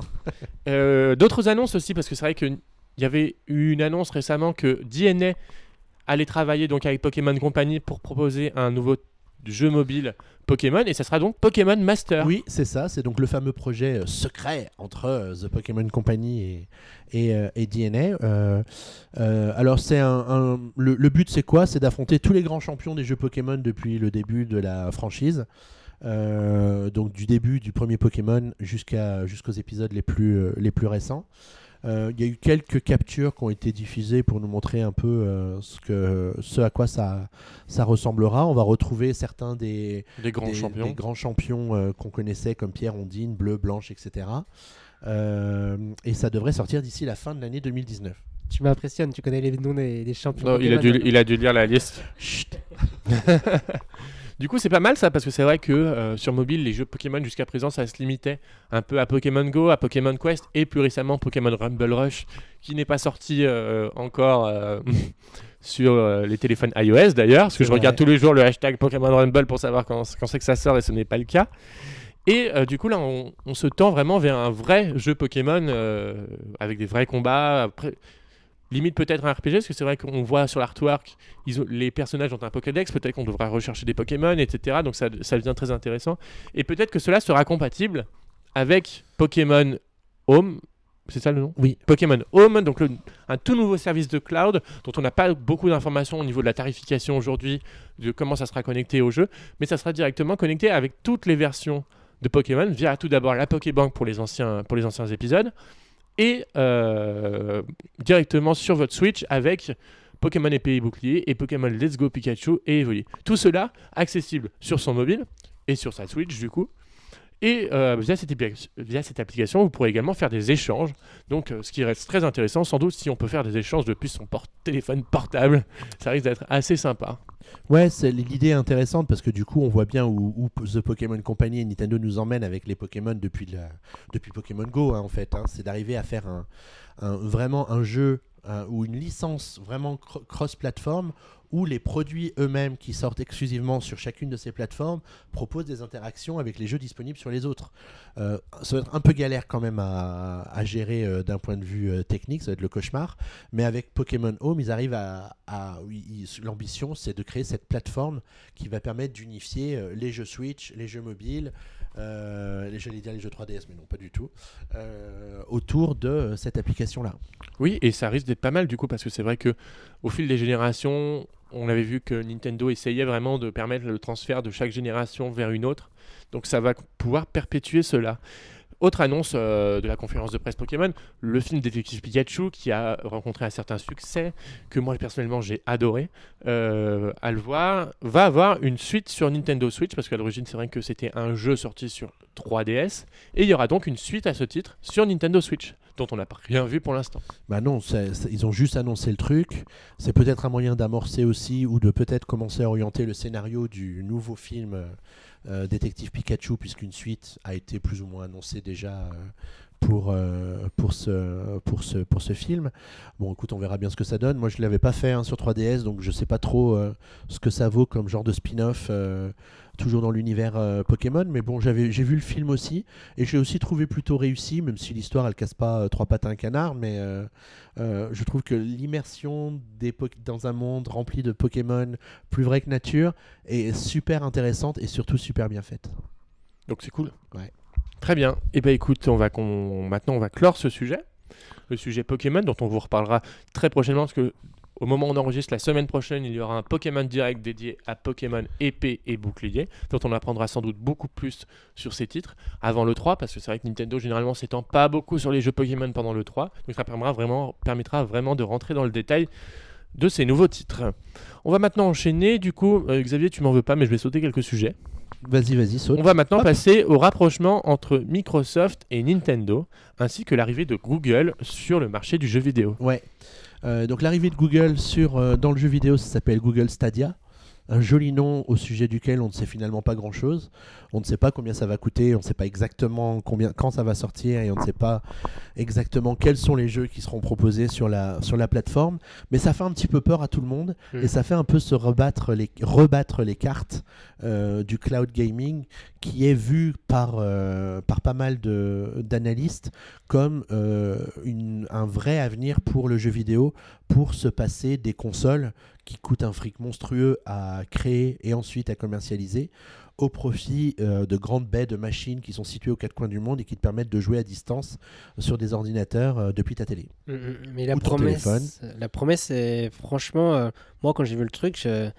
Euh, D'autres annonces aussi, parce que c'est vrai qu'il y avait eu une annonce récemment que DNA allait travailler donc avec Pokémon Company pour proposer un nouveau jeu mobile Pokémon, et ça sera donc Pokémon Master. Oui, c'est ça. C'est donc le fameux projet euh, secret entre euh, The Pokémon Company et, et, euh, et DNA. Alors, c'est un, le, le but, c'est quoi? C'est d'affronter tous les grands champions des jeux Pokémon depuis le début de la franchise. Donc, du début du premier Pokémon jusqu'à jusqu'aux épisodes les plus, les plus récents. Euh, Il y a eu quelques captures qui ont été diffusées pour nous montrer un peu euh, ce, que, ce à quoi ça, ça ressemblera. On va retrouver certains des, Des grands des, champions. des grands champions euh, qu'on connaissait comme Pierre Ondine, Bleu, Blanche, etc. Euh, et ça devrait sortir d'ici la fin de l'année 2019. Tu m'impressionnes, tu connais les noms des, des champions. Non, il, a dû, il a dû lire la liste. Chut. Du coup, c'est pas mal ça, parce que c'est vrai que euh, sur mobile, les jeux Pokémon jusqu'à présent, ça se limitait un peu à Pokémon Go, à Pokémon Quest, et plus récemment Pokémon Rumble Rush, qui n'est pas sorti euh, encore euh, sur les téléphones iOS d'ailleurs, parce que je regarde tous les jours le hashtag Pokémon Rumble pour savoir quand, quand c'est que ça sort, et ce n'est pas le cas. Et euh, du coup, là, on, on se tend vraiment vers un vrai jeu Pokémon euh, avec des vrais combats. Après, limite peut-être un RPG, parce que c'est vrai qu'on voit sur l'artwork, ils ont- les personnages ont un Pokédex, peut-être qu'on devra rechercher des Pokémon, etc. Donc ça, ça devient très intéressant. Et peut-être que cela sera compatible avec Pokémon Home. C'est ça le nom? Oui. Pokémon Home, donc le- un tout nouveau service de cloud dont on n'a pas beaucoup d'informations au niveau de la tarification aujourd'hui, de comment ça sera connecté au jeu, mais ça sera directement connecté avec toutes les versions de Pokémon via tout d'abord la Pokébank pour les anciens, pour les anciens épisodes et euh, directement sur votre Switch avec Pokémon épée et bouclier et Pokémon Let's Go Pikachu et Evoli. Tout cela accessible sur son mobile et sur sa Switch du coup. Et euh, via, cette application, vous pourrez également faire des échanges. Donc, euh, ce qui reste très intéressant, sans doute, si on peut faire des échanges depuis son téléphone portable, ça risque d'être assez sympa. Ouais, c'est l'idée est intéressante parce que du coup, on voit bien où, The Pokémon Company et Nintendo nous emmènent avec les Pokémon depuis, depuis Pokémon Go, hein, en fait. hein. C'est d'arriver à faire un, vraiment un jeu ou une licence vraiment cro- cross-platform où les produits eux-mêmes qui sortent exclusivement sur chacune de ces plateformes proposent des interactions avec les jeux disponibles sur les autres. Euh, ça va être un peu galère quand même à, gérer euh, d'un point de vue euh, technique, ça va être le cauchemar. Mais avec Pokémon Home, ils arrivent à. L'ambition, c'est de créer cette plateforme qui va permettre d'unifier les jeux Switch, les jeux mobiles, les- j'allais les jeux 3DS, mais non, pas du tout, autour de cette application-là. Oui, et ça risque d'être pas mal du coup, parce que c'est vrai que au fil des générations, on avait vu que Nintendo essayait vraiment de permettre le transfert de chaque génération vers une autre. Donc ça va pouvoir perpétuer cela. Autre annonce euh, de la conférence de presse Pokémon, le film Détective Pikachu qui a rencontré un certain succès, que moi personnellement j'ai adoré à le voir, va avoir une suite sur Nintendo Switch, parce qu'à l'origine c'est vrai que c'était un jeu sorti sur 3DS, et il y aura donc une suite à ce titre sur Nintendo Switch, dont on n'a rien vu pour l'instant. Bah non, ils ont juste annoncé le truc. C'est peut-être un moyen d'amorcer aussi ou de peut-être commencer à orienter le scénario du nouveau film euh, Détective Pikachu, puisqu'une suite a été plus ou moins annoncée déjà euh, pour, euh, pour, ce, pour, ce, pour ce film. Bon, écoute, on verra bien ce que ça donne. Moi, je ne l'avais pas fait hein, sur 3DS, donc je sais pas trop ce que ça vaut comme genre de spin-off. Toujours dans l'univers euh, Pokémon, mais bon, j'avais, j'ai vu le film aussi, et j'ai aussi trouvé plutôt réussi, même si l'histoire elle casse pas euh, trois pattes à un canard, mais euh, je trouve que l'immersion des po- dans un monde rempli de Pokémon plus vrai que nature est super intéressante et surtout super bien faite. Donc c'est cool. Ouais. Très bien. Et ben écoute, on va qu'on- maintenant on va clore ce sujet, le sujet Pokémon dont on vous reparlera très prochainement parce que Au moment où on enregistre la semaine prochaine, il y aura un Pokémon Direct dédié à Pokémon épée et bouclier, dont on apprendra sans doute beaucoup plus sur ces titres avant le 3, parce que c'est vrai que Nintendo généralement s'étend pas beaucoup sur les jeux Pokémon pendant le 3, donc ça permettra vraiment, permettra vraiment de rentrer dans le détail de ces nouveaux titres. On va maintenant enchaîner, du coup, euh, Xavier, tu m'en veux pas, mais je vais sauter quelques sujets. Vas-y, vas-y, saute. On va maintenant Hop. passer au rapprochement entre Microsoft et Nintendo, ainsi que l'arrivée de Google sur le marché du jeu vidéo. Ouais. Euh, donc l'arrivée de Google sur, euh, dans le jeu vidéo, ça s'appelle Google Stadia. Un joli nom au sujet duquel on ne sait finalement pas grand-chose. On ne sait pas combien ça va coûter, on ne sait pas exactement quand ça va sortir et on ne sait pas exactement quels sont les jeux qui seront proposés sur la, sur la plateforme. Mais ça fait un petit peu peur à tout le monde Mm. et ça fait un peu se rebattre les, rebattre les cartes euh, du cloud gaming qui est vu par, euh, par pas mal d'analystes comme euh, une- un vrai avenir pour le jeu vidéo pour se passer des consoles qui coûtent un fric monstrueux à créer et ensuite à commercialiser au profit euh, de grandes baies de machines qui sont situées aux quatre coins du monde et qui te permettent de jouer à distance sur des ordinateurs euh, depuis ta télé. Mm, mm, Mais la promesse, téléphone. la promesse est franchement, euh, moi quand j'ai vu le truc, je-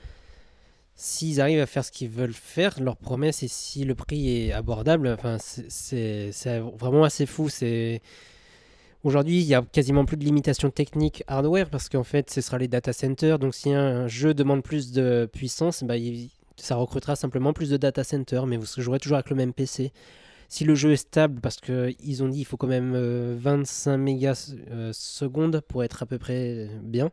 s'ils arrivent à faire ce qu'ils veulent faire, leur promesse et si le prix est abordable, enfin c'est vraiment assez fou. C'est aujourd'hui il y a quasiment plus de limitations techniques hardware parce qu'en fait ce sera les data centers. Donc si un jeu demande plus de puissance, bah, il- ça recrutera simplement plus de data centers, mais vous jouerez toujours avec le même PC. Si le jeu est stable, parce qu'ils ont dit qu'il faut quand même euh, 25 mégas euh, secondes pour être à peu près bien,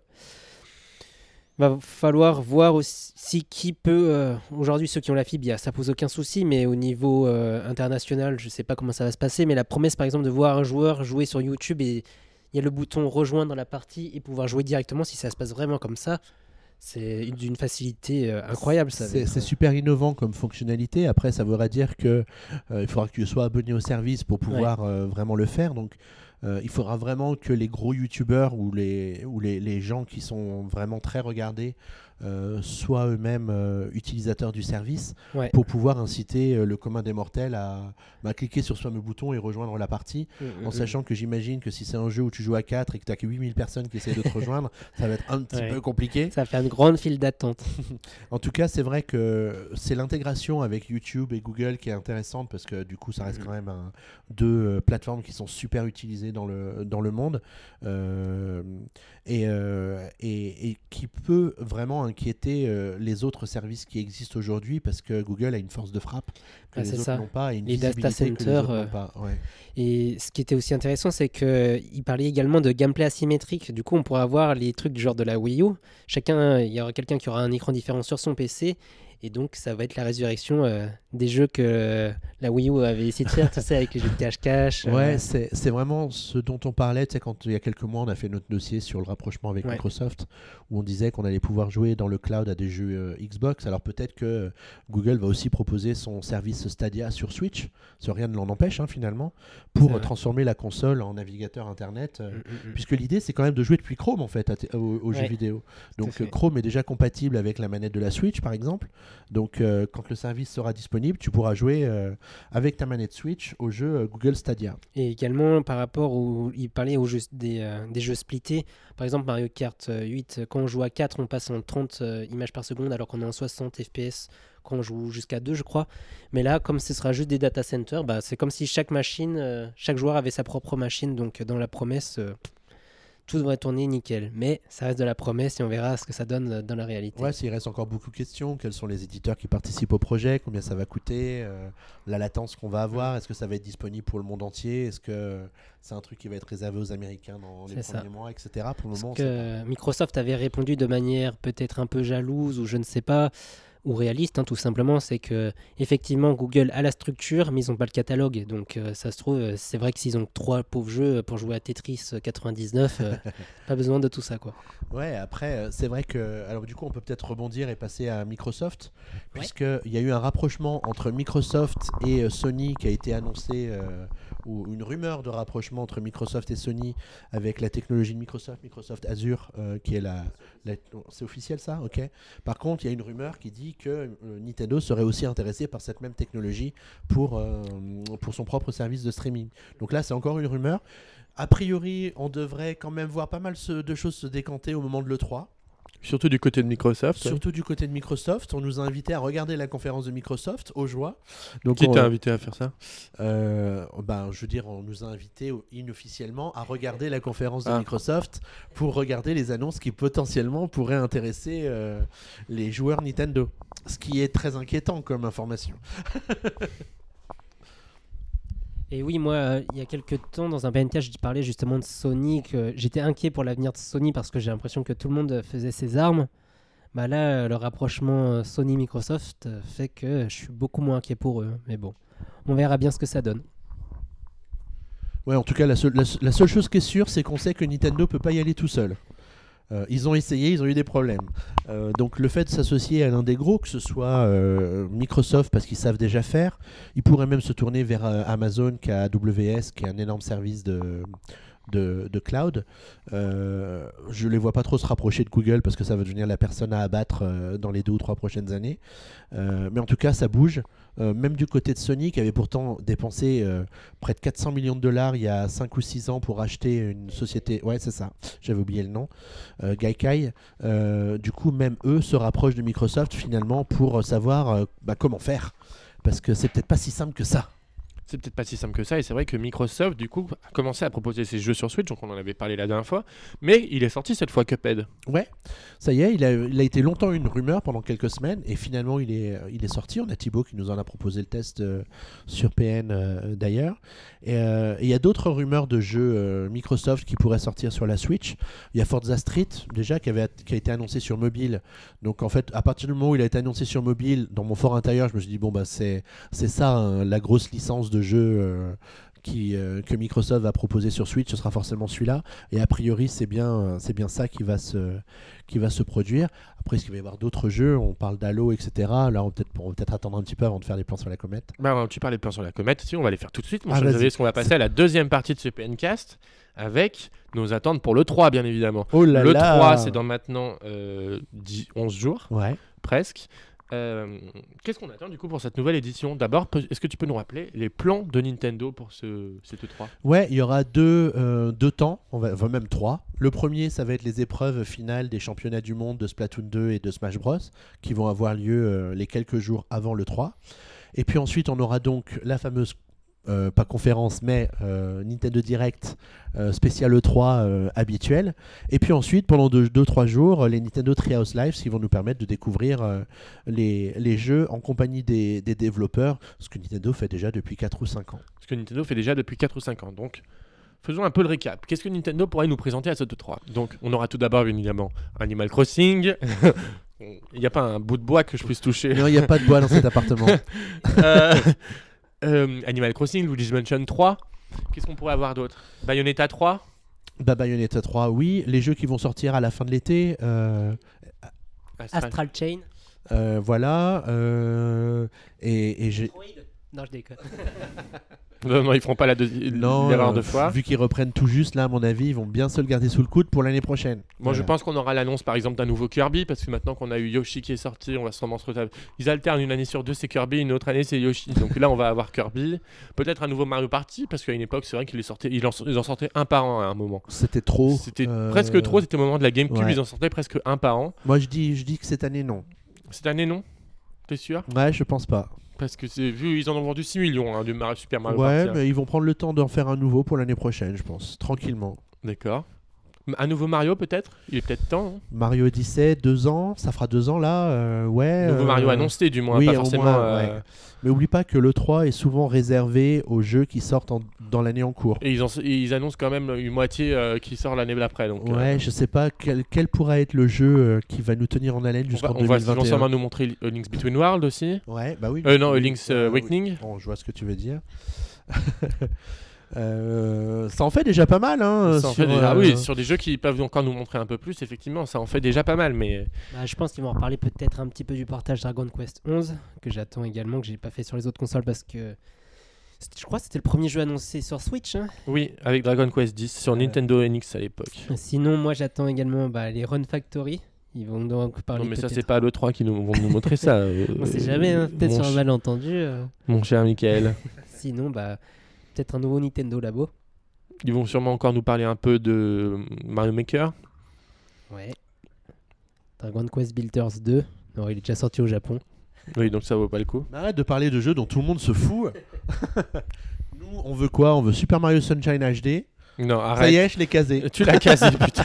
va falloir voir aussi qui peut. euh, Aujourd'hui, ceux qui ont la fibre, il ça pose aucun souci, mais au niveau euh, international, je sais pas comment ça va se passer. Mais la promesse, par exemple, de voir un joueur jouer sur YouTube et il y a le bouton rejoindre la partie et pouvoir jouer directement, si ça se passe vraiment comme ça, c'est d'une facilité euh, incroyable. Ça C'est c'est super innovant comme fonctionnalité. Après, ça voudrait dire que euh, il faudra que tu sois abonné au service pour pouvoir euh, vraiment le faire. Donc, euh, il faudra vraiment que les gros youtubeurs ou les, ou les, les gens qui sont vraiment très regardés euh, soient eux-mêmes euh, utilisateurs du service Ouais. pour pouvoir inciter euh, le commun des mortels à bah, cliquer sur ce fameux bouton et rejoindre la partie. Mm, mm, En mm. sachant que j'imagine que si c'est un jeu où tu joues à 4 et que tu n'as que 8000 personnes qui essayent de te rejoindre, ça va être un petit Ouais. peu compliqué. Ça fait une grande file d'attente. En tout cas, c'est vrai que c'est l'intégration avec YouTube et Google qui est intéressante parce que du coup, ça reste quand même un- deux plateformes qui sont super utilisées dans le, dans le monde euh, et, euh, et, et qui peut vraiment inquiéter euh, les autres services qui existent aujourd'hui parce que Google a une force de frappe que Ah, les autres n'ont pas et une Les data visibilité que les centers, euh, pas. Ouais. Et ce qui était aussi intéressant, c'est qu'il parlait également de gameplay asymétrique. Du coup, on pourra avoir les trucs du genre de la Wii U. Chacun, il y aura quelqu'un qui aura un écran différent sur son PC. Et donc, ça va être la résurrection euh, des jeux que euh, la Wii U avait essayé de faire, tu sais, avec les jeux de cache-cache. euh, Ouais, c'est c'est vraiment ce dont on parlait. Tu sais, quand il y a quelques mois, on a fait notre dossier sur le rapprochement avec Ouais. Microsoft, où on disait qu'on allait pouvoir jouer dans le cloud à des jeux euh, Xbox. Alors peut-être que Google va aussi proposer son service Stadia sur Switch, ce rien ne l'en empêche hein, finalement, pour transformer la console en navigateur Internet. Mm, mm, mm. Puisque l'idée, c'est quand même de jouer depuis Chrome en fait t- aux, aux jeux vidéo. Donc Chrome est déjà compatible avec la manette de la Switch, par exemple. Donc euh, quand le service sera disponible, tu pourras jouer euh, avec ta manette Switch au jeu euh, Google Stadia. Et également par rapport où il parlait des, jeux splittés. Par exemple, Mario Kart euh, 8, quand on joue à 4, on passe en 30 euh, images par seconde alors qu'on est en 60 FPS quand on joue jusqu'à 2, je crois. Mais là, comme ce sera juste des data centers, bah, c'est comme si chaque machine, chaque joueur avait sa propre machine. Donc, dans la promesse, tout devrait tourner nickel. Mais ça reste de la promesse et on verra ce que ça donne euh, dans la réalité. Ouais, s'il reste encore beaucoup de questions, quels sont les éditeurs qui participent au projet, combien ça va coûter, euh, la latence qu'on va avoir, est-ce que ça va être disponible pour le monde entier, est-ce que c'est un truc qui va être réservé aux Américains dans les ça. premiers mois, etc. Pour le Parce moment, que Microsoft avait répondu de manière peut-être un peu jalouse ou je ne sais pas, ou réaliste, hein, tout simplement, c'est que effectivement Google a la structure, mais ils n'ont pas le catalogue. Donc euh, ça se trouve, euh, c'est vrai que s'ils ont trois pauvres jeux pour jouer à Tetris euh, 99, euh, pas besoin de tout ça, quoi. Ouais, après, euh, c'est vrai que. Alors, du coup, on peut peut-être rebondir et passer à Microsoft, Ouais. puisqu'il y a eu un rapprochement entre Microsoft et euh, Sony qui a été annoncé, euh, ou une rumeur de rapprochement entre Microsoft et Sony avec la technologie de Microsoft, Microsoft Azure, euh, qui est la. la- c'est officiel ça? Ok. Par contre, il y a une rumeur qui dit que euh, Nintendo serait aussi intéressé par cette même technologie pour, euh, pour son propre service de streaming. Donc là, c'est encore une rumeur. A priori, on devrait quand même voir pas mal de choses se décanter au moment de l'E3. Surtout du côté de Microsoft. Surtout du côté de Microsoft, on nous a invités à regarder la conférence de Microsoft aux joies. Donc Qui on- t'a invité à faire ça? Euh, ben, je veux dire, on nous a invités inofficiellement à regarder la conférence de Ah. Microsoft pour regarder les annonces qui potentiellement pourraient intéresser euh, les joueurs Nintendo. Ce qui est très inquiétant comme information. Et oui, moi, euh, il y a quelques temps, dans un BNK, je parlais justement de Sony, que j'étais inquiet pour l'avenir de Sony parce que j'ai l'impression que tout le monde faisait ses armes. Bah là, euh, le rapprochement euh, Sony-Microsoft fait que je suis beaucoup moins inquiet pour eux. Mais bon, on verra bien ce que ça donne. Ouais, en tout cas, la seule chose qui est sûre, c'est qu'on sait que Nintendo peut pas y aller tout seul. Euh, ils ont essayé, ils ont eu des problèmes. Euh, donc le fait de s'associer à l'un des gros, que ce soit euh, Microsoft parce qu'ils savent déjà faire, ils pourraient même se tourner vers Amazon qui a AWS, qui est un énorme service de, de, cloud. Euh, je les vois pas trop se rapprocher de Google parce que ça va devenir la personne à abattre euh, dans les deux ou trois prochaines années. Euh, mais en tout cas, ça bouge. Même du côté de Sony, qui avait pourtant dépensé près de 400 millions de dollars il y a 5 ou 6 ans pour acheter une société. Ouais, c'est ça, j'avais oublié le nom. Gaikai. Du coup, même eux se rapprochent de Microsoft finalement pour savoir bah, comment faire. Parce que c'est peut-être pas si simple que ça. C'est peut-être pas si simple que ça, et c'est vrai que Microsoft, du coup, a commencé à proposer ses jeux sur Switch, donc on en avait parlé la dernière fois, mais il est sorti cette fois Cuphead. Ouais, ça y est, il a, été longtemps une rumeur pendant quelques semaines et finalement il est, il est sorti. On a Thibaut qui nous en a proposé le test euh, sur PN euh, d'ailleurs. Et euh, il y a d'autres rumeurs de jeux euh, Microsoft qui pourraient sortir sur la Switch. Il y a Forza Street déjà qui, avait, qui a été annoncé sur mobile. Donc en fait, à partir du moment où il a été annoncé sur mobile, dans mon fort intérieur, je me suis dit bon bah c'est ça hein, la grosse licence de jeu. euh, qui, euh, que Microsoft va proposer sur Switch, ce sera forcément celui-là. Et a priori, c'est bien, euh, c'est bien ça qui va se, qui va se produire. Après, est-ce qu'il va y avoir d'autres jeux? On parle d'Halo, etc. Là, on, peut-être, va peut-être attendre un petit peu avant de faire des plans sur la comète. Bah, tu parlais de plans sur la comète, si on va les faire tout de suite. Mon Ah, cher. Xavier, qu'on va passer à la deuxième partie de ce PNcast avec nos attentes pour le 3, bien évidemment. Oh là le là 3, c'est dans maintenant euh, 10 11 jours, Ouais. presque. Euh, Qu'est-ce qu'on attend du coup pour cette nouvelle édition? D'abord, est-ce que tu peux nous rappeler les plans de Nintendo pour ce, cette 3 Ouais, il y aura deux, euh, deux temps, on va, enfin, même trois. Le premier, ça va être les épreuves finales des championnats du monde de Splatoon 2 et de Smash Bros. qui vont avoir lieu euh, les quelques jours avant le 3. Et puis ensuite, on aura donc la fameuse, euh, pas conférence, mais euh, Nintendo Direct euh, spécial E3 euh, habituel. Et puis ensuite, pendant 2-3 jours, euh, les Nintendo Treehouse Live qui vont nous permettre de découvrir les, les jeux en compagnie des, des développeurs, ce que Nintendo fait déjà depuis 4 ou 5 ans. Ce que Nintendo fait déjà depuis 4 ou 5 ans. Donc, faisons un peu le récap. Qu'est-ce que Nintendo pourrait nous présenter à cette 3 Donc, on aura tout d'abord, bien évidemment, Animal Crossing. Il n'y a pas un bout de bois que je puisse toucher. Non, il n'y a pas de bois dans cet appartement. Euh, euh, Animal Crossing, Luigi's Mansion 3. Qu'est-ce qu'on pourrait avoir d'autre? Bayonetta 3 Bah, Bayonetta 3, oui. Les jeux qui vont sortir à la fin de l'été, euh, Astral. Astral Chain. euh, voilà. euh, et et j'ai. Non, je déconne. Non, non, ils feront pas la l'erreur euh, de fois. Vu qu'ils reprennent tout juste, là, à mon avis, ils vont bien se le garder sous le coude pour l'année prochaine. Moi, je pense qu'on aura l'annonce, par exemple, d'un nouveau Kirby, parce que maintenant qu'on a eu Yoshi qui est sorti, on va sûrement se retrouver. Ils alternent une année sur deux, c'est Kirby, une autre année, c'est Yoshi. Donc là, on va avoir Kirby. Peut-être un nouveau Mario Party, parce qu'à une époque, c'est vrai qu'ils ils en, ils en sortaient un par an à un moment. C'était trop. C'était euh, presque trop, c'était au moment de la GameCube, ouais. ils en sortaient presque un par an. Moi, je dis, je dis que cette année, non. Cette année, non? T'es sûr? Ouais, je pense pas. Parce que c'est vu, ils en ont vendu 6 millions hein, du Mario, Super Mario ouais, Party. hein. mais ils vont prendre le temps d'en faire un nouveau pour l'année prochaine, je pense. Tranquillement. D'accord. Un nouveau Mario, peut-être? Il est peut-être temps. hein Mario Odyssey, deux ans. Ça fera deux ans, là. euh, ouais. nouveau euh, Mario annoncé, du moins, oui, pas forcément. moins, euh, ouais. Mais oublie pas que le 3 est souvent réservé aux jeux qui sortent en- dans l'année en cours. Et ils, en- ils annoncent quand même une moitié euh, qui sort l'année d'après. Donc, Ouais, je sais pas quel, quel pourra être le jeu qui va nous tenir en haleine jusqu'en va, on va 2021. nous montrer A Link's Between Worlds aussi. Ouais, bah oui. Euh, non, A Link's oui. Awakening. Bon, je vois ce que tu veux dire. Euh, ça en fait déjà pas mal. Hein, Ça en sur, fait déjà- euh, Oui, sur des jeux qui peuvent encore nous montrer un peu plus, effectivement, ça en fait déjà pas mal. Mais Bah, je pense qu'ils vont en reparler peut-être un petit peu du portage Dragon Quest 11 que j'attends également que j'ai pas fait sur les autres consoles parce que je crois que c'était le premier jeu annoncé sur Switch. hein. oui, avec Dragon Quest X sur Ouais. Nintendo NX à l'époque. Sinon, moi j'attends également bah, les Run Factory. Ils vont donc parler. Non, mais ça, c'est pas l'E3 qui nous, vont nous montrer ça. euh, On sait jamais, hein, peut-être sur un malentendu. euh. Mon cher Michael. Sinon, bah, peut-être un nouveau Nintendo Labo. Ils vont sûrement encore nous parler un peu de Mario Maker. Ouais. Dragon Quest Builders 2. Non, il est déjà sorti au Japon. Oui, donc ça vaut pas le coup. Mais Arrête de parler de jeux dont tout le monde se fout. Nous, on veut quoi? On veut Super Mario Sunshine HD. Non, Ça arrête. y est, je l'ai casé. Tu l'as cassé, putain.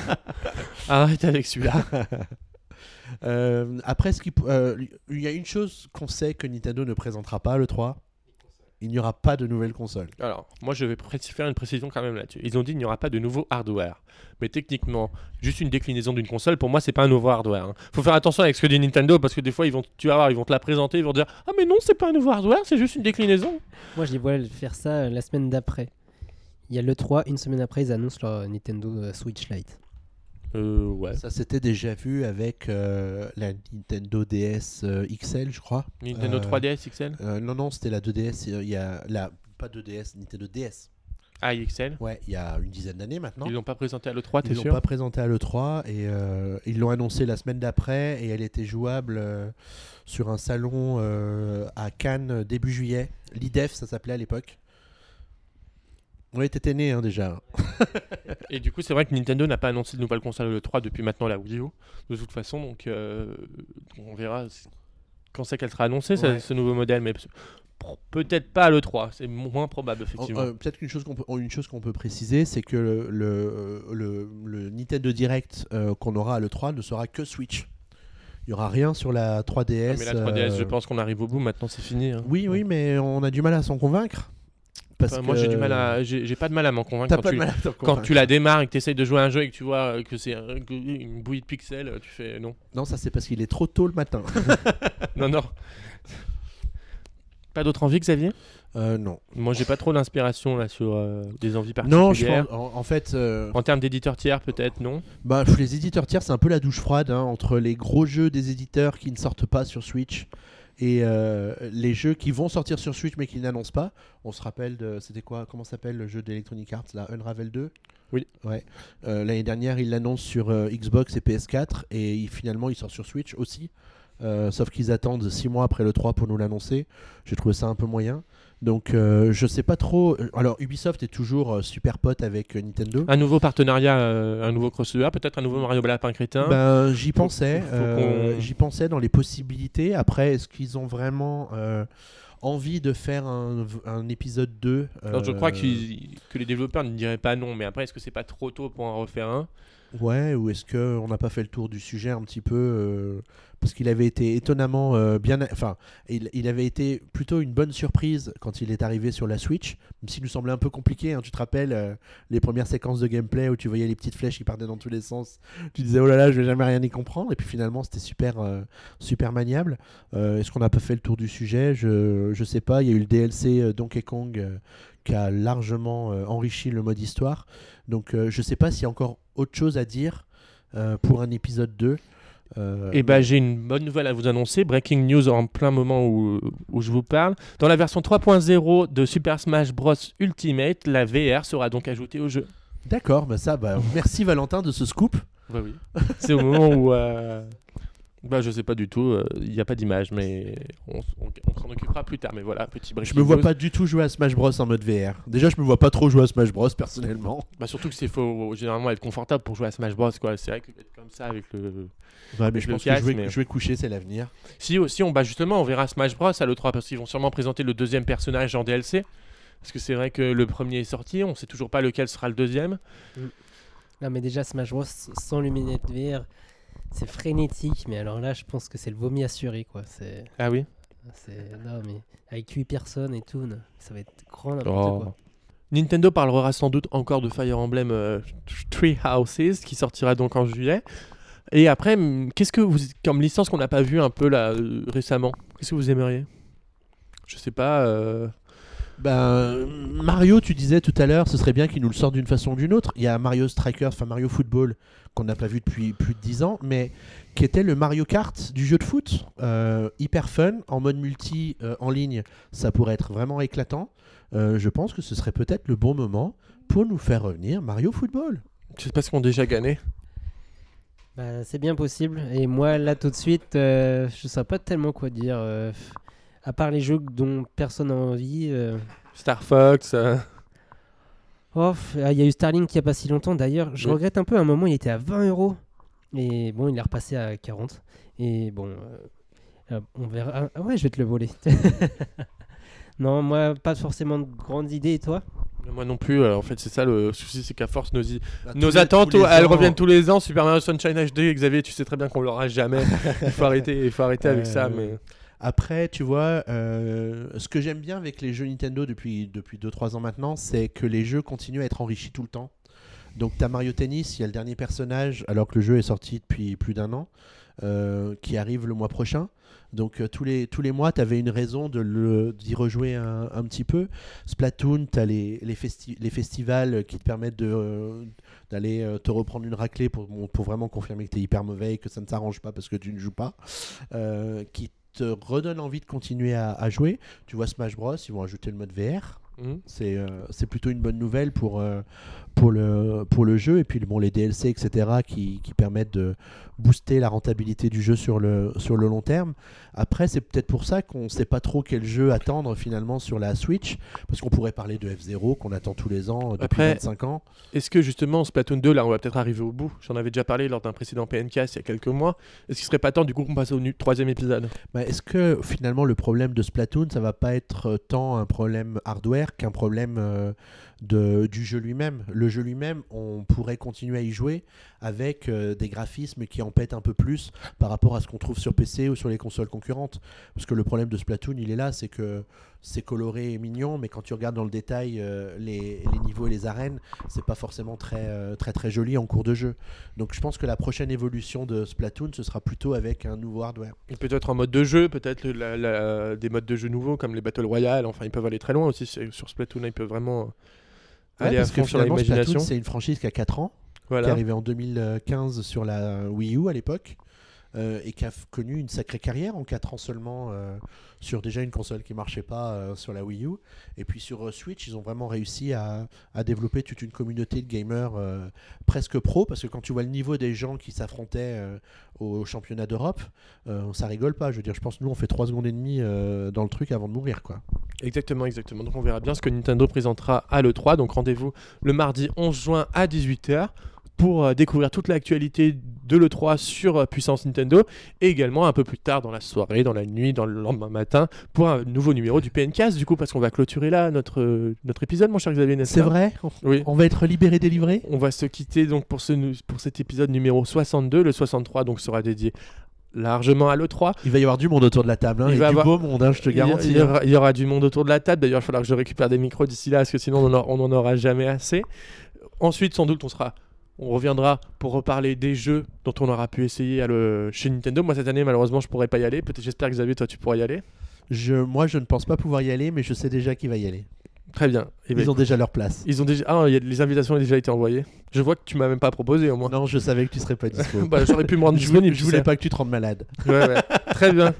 Arrête avec celui-là. Euh, après, ce qui pou- euh, il y a une chose qu'on sait que Nintendo ne présentera pas le 3. Il n'y aura pas de nouvelle console. Alors, moi, je vais pré- faire une précision quand même là-dessus. Ils ont dit qu'il n'y aura pas de nouveau hardware. Mais techniquement, juste une déclinaison d'une console, pour moi, c'est pas un nouveau hardware. hein. Faut faire attention avec ce que dit Nintendo parce que des fois, ils vont, tu vas voir, ils vont te la présenter, ils vont dire Ah, mais non, c'est pas un nouveau hardware, c'est juste une déclinaison. Moi, je les vois faire ça euh, la semaine d'après. Il y a le 3, une semaine après, ils annoncent leur Nintendo euh, Switch Lite. Euh, ouais. Ça s'était déjà vu avec euh, la Nintendo DS euh, XL, je crois. Nintendo Euh, 3DS XL non, non, c'était la 2DS. euh, Il y a la pas 2DS, Nintendo DS. Ah, XL Ouais, il y a une dizaine d'années maintenant. Ils l'ont pas présenté à l'E3, Ils t'es l'ont sûr pas présenté à l'E3 et euh, ils l'ont annoncé la semaine d'après et elle était jouable euh, sur un salon euh, à Cannes début juillet. L'IDEF, ça s'appelait à l'époque. Ouais, t'étais né hein, déjà. Et du coup, c'est vrai que Nintendo n'a pas annoncé de nouvelle console le 3 depuis maintenant la Wii U, de toute façon, donc euh, on verra quand c'est qu'elle sera annoncée, ce- Ouais. ce nouveau modèle, mais pe- peut-être pas le 3, c'est moins probable, Oh, effectivement. euh, Peut-être qu'une chose qu'on peut, une chose qu'on peut préciser, c'est que le, le, le- le Nintendo Direct euh, qu'on aura à l'E3 ne sera que Switch. Il n'y aura rien sur la 3DS. Ah, mais la 3DS, euh, je pense qu'on arrive au bout, maintenant c'est fini. hein. Oui, oui, mais on a du mal à s'en convaincre. Parce Enfin, Moi, j'ai du mal à, j'ai pas de mal à m'en convaincre T'as quand, pas tu, de mal à t'en quand tu la démarres et que tu essayes de jouer à un jeu et que tu vois euh, que c'est une bouillie de pixels, euh, tu fais non. Non, ça c'est parce qu'il est trop tôt le matin. Non, non. Pas d'autres envies, Xavier? Euh, non. Moi, j'ai pas trop d'inspiration là sur euh, des envies Non, je particulières. pense, en, en fait, euh, En termes d'éditeurs tiers, peut-être, non? Bah, les éditeurs tiers, c'est un peu la douche froide hein, entre les gros jeux des éditeurs qui ne sortent pas sur Switch et euh, les jeux qui vont sortir sur Switch mais qui n'annoncent pas. On se rappelle de. C'était quoi Comment s'appelle le jeu d'Electronic Arts là Unravel 2 Oui. Ouais. Euh, L'année dernière, ils l'annoncent sur euh, Xbox et PS4 et il- finalement, il sort sur Switch aussi. Sauf qu'ils attendent 6 mois après le 3 pour nous l'annoncer. J'ai trouvé ça un peu moyen. Donc euh, je sais pas trop. Alors Ubisoft est toujours euh, super pote avec euh, Nintendo. Un nouveau partenariat, euh, un nouveau crossover, peut-être un nouveau Mario Lapin Crétin. Ben, j'y pensais, euh, j'y pensais dans les possibilités. Après, est-ce qu'ils ont vraiment euh, envie de faire un, un épisode 2 Alors, je euh, crois qu'ils- que les développeurs ne diraient pas non, mais après, est-ce que c'est pas trop tôt pour en refaire un? Ouais, ou est-ce qu'on n'a pas fait le tour du sujet un petit peu euh, Parce qu'il avait été étonnamment euh, bien. Enfin, il, avait été plutôt une bonne surprise quand il est arrivé sur la Switch, même s'il nous semblait un peu compliqué. hein. Tu te rappelles euh, les premières séquences de gameplay où tu voyais les petites flèches qui partaient dans tous les sens Tu disais, oh là là, je vais jamais rien y comprendre. Et puis finalement, c'était super, super maniable. Est-ce qu'on n'a pas fait le tour du sujet? Je, je sais pas. Il y a eu le DLC Donkey Kong. qui a largement enrichi le mode histoire. Donc je sais pas s'il y a encore autre chose à dire euh, pour un épisode 2. Euh, Eh ben, j'ai une bonne nouvelle à vous annoncer. Breaking news en plein moment où, où je vous parle. Dans la version 3.0 de Super Smash Bros Ultimate, la VR sera donc ajoutée au jeu. D'accord, bah ça, bah, merci Valentin de ce scoop. Bah oui. C'est au moment où. euh, Bah, je sais pas du tout. euh, Il n'y a pas d'image, mais on, on- on s'en occupera plus tard. Mais voilà, petit Je me vois news. pas du tout jouer à Smash Bros en mode VR. Déjà, je me vois pas trop jouer à Smash Bros personnellement. Bah, surtout que c'est faut généralement être confortable pour jouer à Smash Bros. Quoi. C'est vrai que être comme ça avec le. Ouais, mais je pense casque, que vais, mais- coucher, c'est l'avenir. Si aussi, on bah justement, on verra Smash Bros à l'E3 parce qu'ils vont sûrement présenter le deuxième personnage en DLC. Parce que c'est vrai que le premier est sorti, on sait toujours pas lequel sera le deuxième. Non, mais déjà, Smash Bros sans lunettes VR, c'est frénétique. Mais alors là, je pense que c'est le vomi assuré, quoi. C'est. Ah oui c'est- Non, mais avec 8 personnes et tout, ça va être grand n'importe Oh. quoi. Nintendo parlera sans doute encore de Fire Emblem euh, Three Houses qui sortira donc en juillet. Et après, qu'est-ce que vous, comme licence qu'on n'a pas vu un peu là euh, récemment, qu'est-ce que vous aimeriez? Je sais pas. euh, Ben, Mario, tu disais tout à l'heure, ce serait bien qu'il nous le sorte d'une façon ou d'une autre. Il y a Mario Strikers, enfin Mario Football, qu'on n'a pas vu depuis plus de 10 ans, mais qui était le Mario Kart du jeu de foot. Euh, hyper fun, en mode multi, euh, en ligne, ça pourrait être vraiment éclatant. Euh, je pense que ce serait peut-être le bon moment pour nous faire revenir Mario Football. Je sais pas ce qu'on a déjà gagné. Bah, c'est bien possible. Et moi, là, tout de suite, euh, je sais pas tellement quoi dire. À part les jeux dont personne n'a envie. euh, Star Fox. euh, Oh, ah, il y a eu Starlink il y a pas si longtemps d'ailleurs. Je Oui. regrette un peu, à un moment il était à 20 euros. Et bon, il est repassé à 40. Et bon, euh, euh, on verra. Ah ouais, je vais te le voler. non, moi, pas forcément de grandes idées. Et toi? Moi non plus, en fait c'est ça le souci, c'est qu'à force nos, Bah, nos attentes, les elles ans- reviennent tous les ans. Super Mario Sunshine HD, Xavier, tu sais très bien qu'on l'aura jamais. il faut arrêter, il faut arrêter avec ça. Euh, Mais Après, tu vois, euh, ce que j'aime bien avec les jeux Nintendo depuis, depuis 2-3 ans maintenant, c'est que les jeux continuent à être enrichis tout le temps. Donc, tu as Mario Tennis, il y a le dernier personnage, alors que le jeu est sorti depuis plus d'un an, euh, qui arrive le mois prochain. Donc, euh, tous, les, tous les mois, tu avais une raison d'y rejouer un, un petit peu. Splatoon, tu as les, les, festi- les festivals qui te permettent d'aller te reprendre une raclée pour, pour vraiment confirmer que tu es hyper mauvais et que ça ne s'arrange pas parce que tu ne joues pas. Qui te redonne envie de continuer à, à jouer. Tu vois Smash Bros, ils vont ajouter le mode VR. C'est euh, c'est plutôt une bonne nouvelle pour, euh, pour, le, pour le jeu. Et puis bon, les DLC, etc., qui, qui permettent de booster la rentabilité du jeu sur le, sur le long terme. Après, c'est peut-être pour ça qu'on ne sait pas trop quel jeu attendre finalement sur la Switch. Parce qu'on pourrait parler de F0 qu'on attend tous les ans euh, depuis Après- 25 ans. Est-ce que justement Splatoon 2, là on va peut-être arriver au bout J'en avais déjà parlé lors d'un précédent PNK il y a quelques mois. Est-ce qu'il serait pas temps du coup qu'on passe au troisième épisode? Bah, Est-ce que finalement le problème de Splatoon, ça va pas être euh, tant un problème hardware qu'un problème euh, du jeu lui-même Le jeu lui-même, on pourrait continuer à y jouer avec euh, des graphismes qui en pètent un peu plus par rapport à ce qu'on trouve sur PC ou sur les consoles concurrentes. Parce que le problème de Splatoon, il est là, c'est que c'est coloré et mignon, mais quand tu regardes dans le détail euh, les, niveaux et les arènes, c'est pas forcément très, euh, très très joli en cours de jeu. Donc je pense que la prochaine évolution de Splatoon, ce sera plutôt avec un nouveau hardware. Et Peut-être en mode de jeu, peut-être des modes de jeu nouveaux comme les Battle Royale. Enfin, ils peuvent aller très loin aussi sur Splatoon. Ils peuvent vraiment Ouais, aller à parce que sur l'imagination. c'est une franchise qui a 4 ans, qui est Voilà. arrivée en 2015 sur la Wii U à l'époque, euh, et qui a connu une sacrée carrière en 4 ans seulement euh, sur déjà une console qui marchait pas euh, sur la Wii U. Et puis sur Switch, ils ont vraiment réussi à, développer toute une communauté de gamers presque pro, parce que quand tu vois le niveau des gens qui s'affrontaient au championnat d'Europe, ça rigole pas. Je veux dire, je pense que nous, on fait 3 secondes et demie dans le truc avant de mourir, quoi. Exactement, exactement. Donc on verra bien ce que Nintendo présentera à l'E3. Donc rendez-vous le mardi 11 juin à 18h pour euh, découvrir toute l'actualité de l'E3 sur euh, Puissance Nintendo et également un peu plus tard dans la soirée, dans la nuit, dans le lendemain matin pour un nouveau numéro du PNCast du coup parce qu'on va clôturer là notre, euh, notre épisode mon cher Xavier C'est vrai Oui. On va être libéré, délivré On va se quitter donc pour, ce, pour cet épisode numéro 62. Le 63 donc sera dédié largement à l'E3. Il va y avoir du monde autour de la table, hein, Il et va du avoir- beau monde, hein, je te y- garantis. Il y, hein. aura, il y aura du monde autour de la table. D'ailleurs, il va falloir que je récupère des micros d'ici là, parce que sinon on n'en aura jamais assez. Ensuite, sans doute, on sera, on reviendra pour reparler des jeux dont on aura pu essayer à le, chez Nintendo. Moi, cette année, malheureusement, je pourrais pas y aller. Peut-être, j'espère que Xavier, toi, tu pourras y aller. Je, moi, je ne pense pas pouvoir y aller, mais je sais déjà qui va y aller. Très bien. Eh ben, Ils ont déjà leur place. ils ont déjà, ah, il y a- les invitations ont déjà été envoyées. Je vois que tu m'as même pas proposé au moins. Non, je savais que tu serais pas dispo. Bah, j'aurais pu me rendre je, disponible. je voulais pas que tu te rendes malade. Ouais, ouais. Très bien.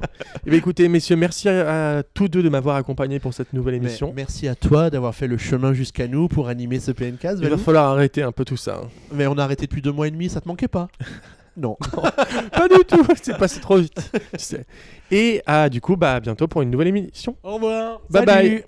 Eh ben, écoutez, messieurs, merci à, à tous deux de m'avoir accompagné pour cette nouvelle Mais émission. merci à toi d'avoir fait le chemin jusqu'à nous pour animer ce PNK. Il va falloir arrêter un peu tout ça. hein. Mais on a arrêté depuis deux mois et demi, ça te manquait pas? Non. Pas du tout, c'est passé trop vite. tu sais. Et ah, du coup, bah, à bientôt pour une nouvelle émission. Au revoir. Bye bye.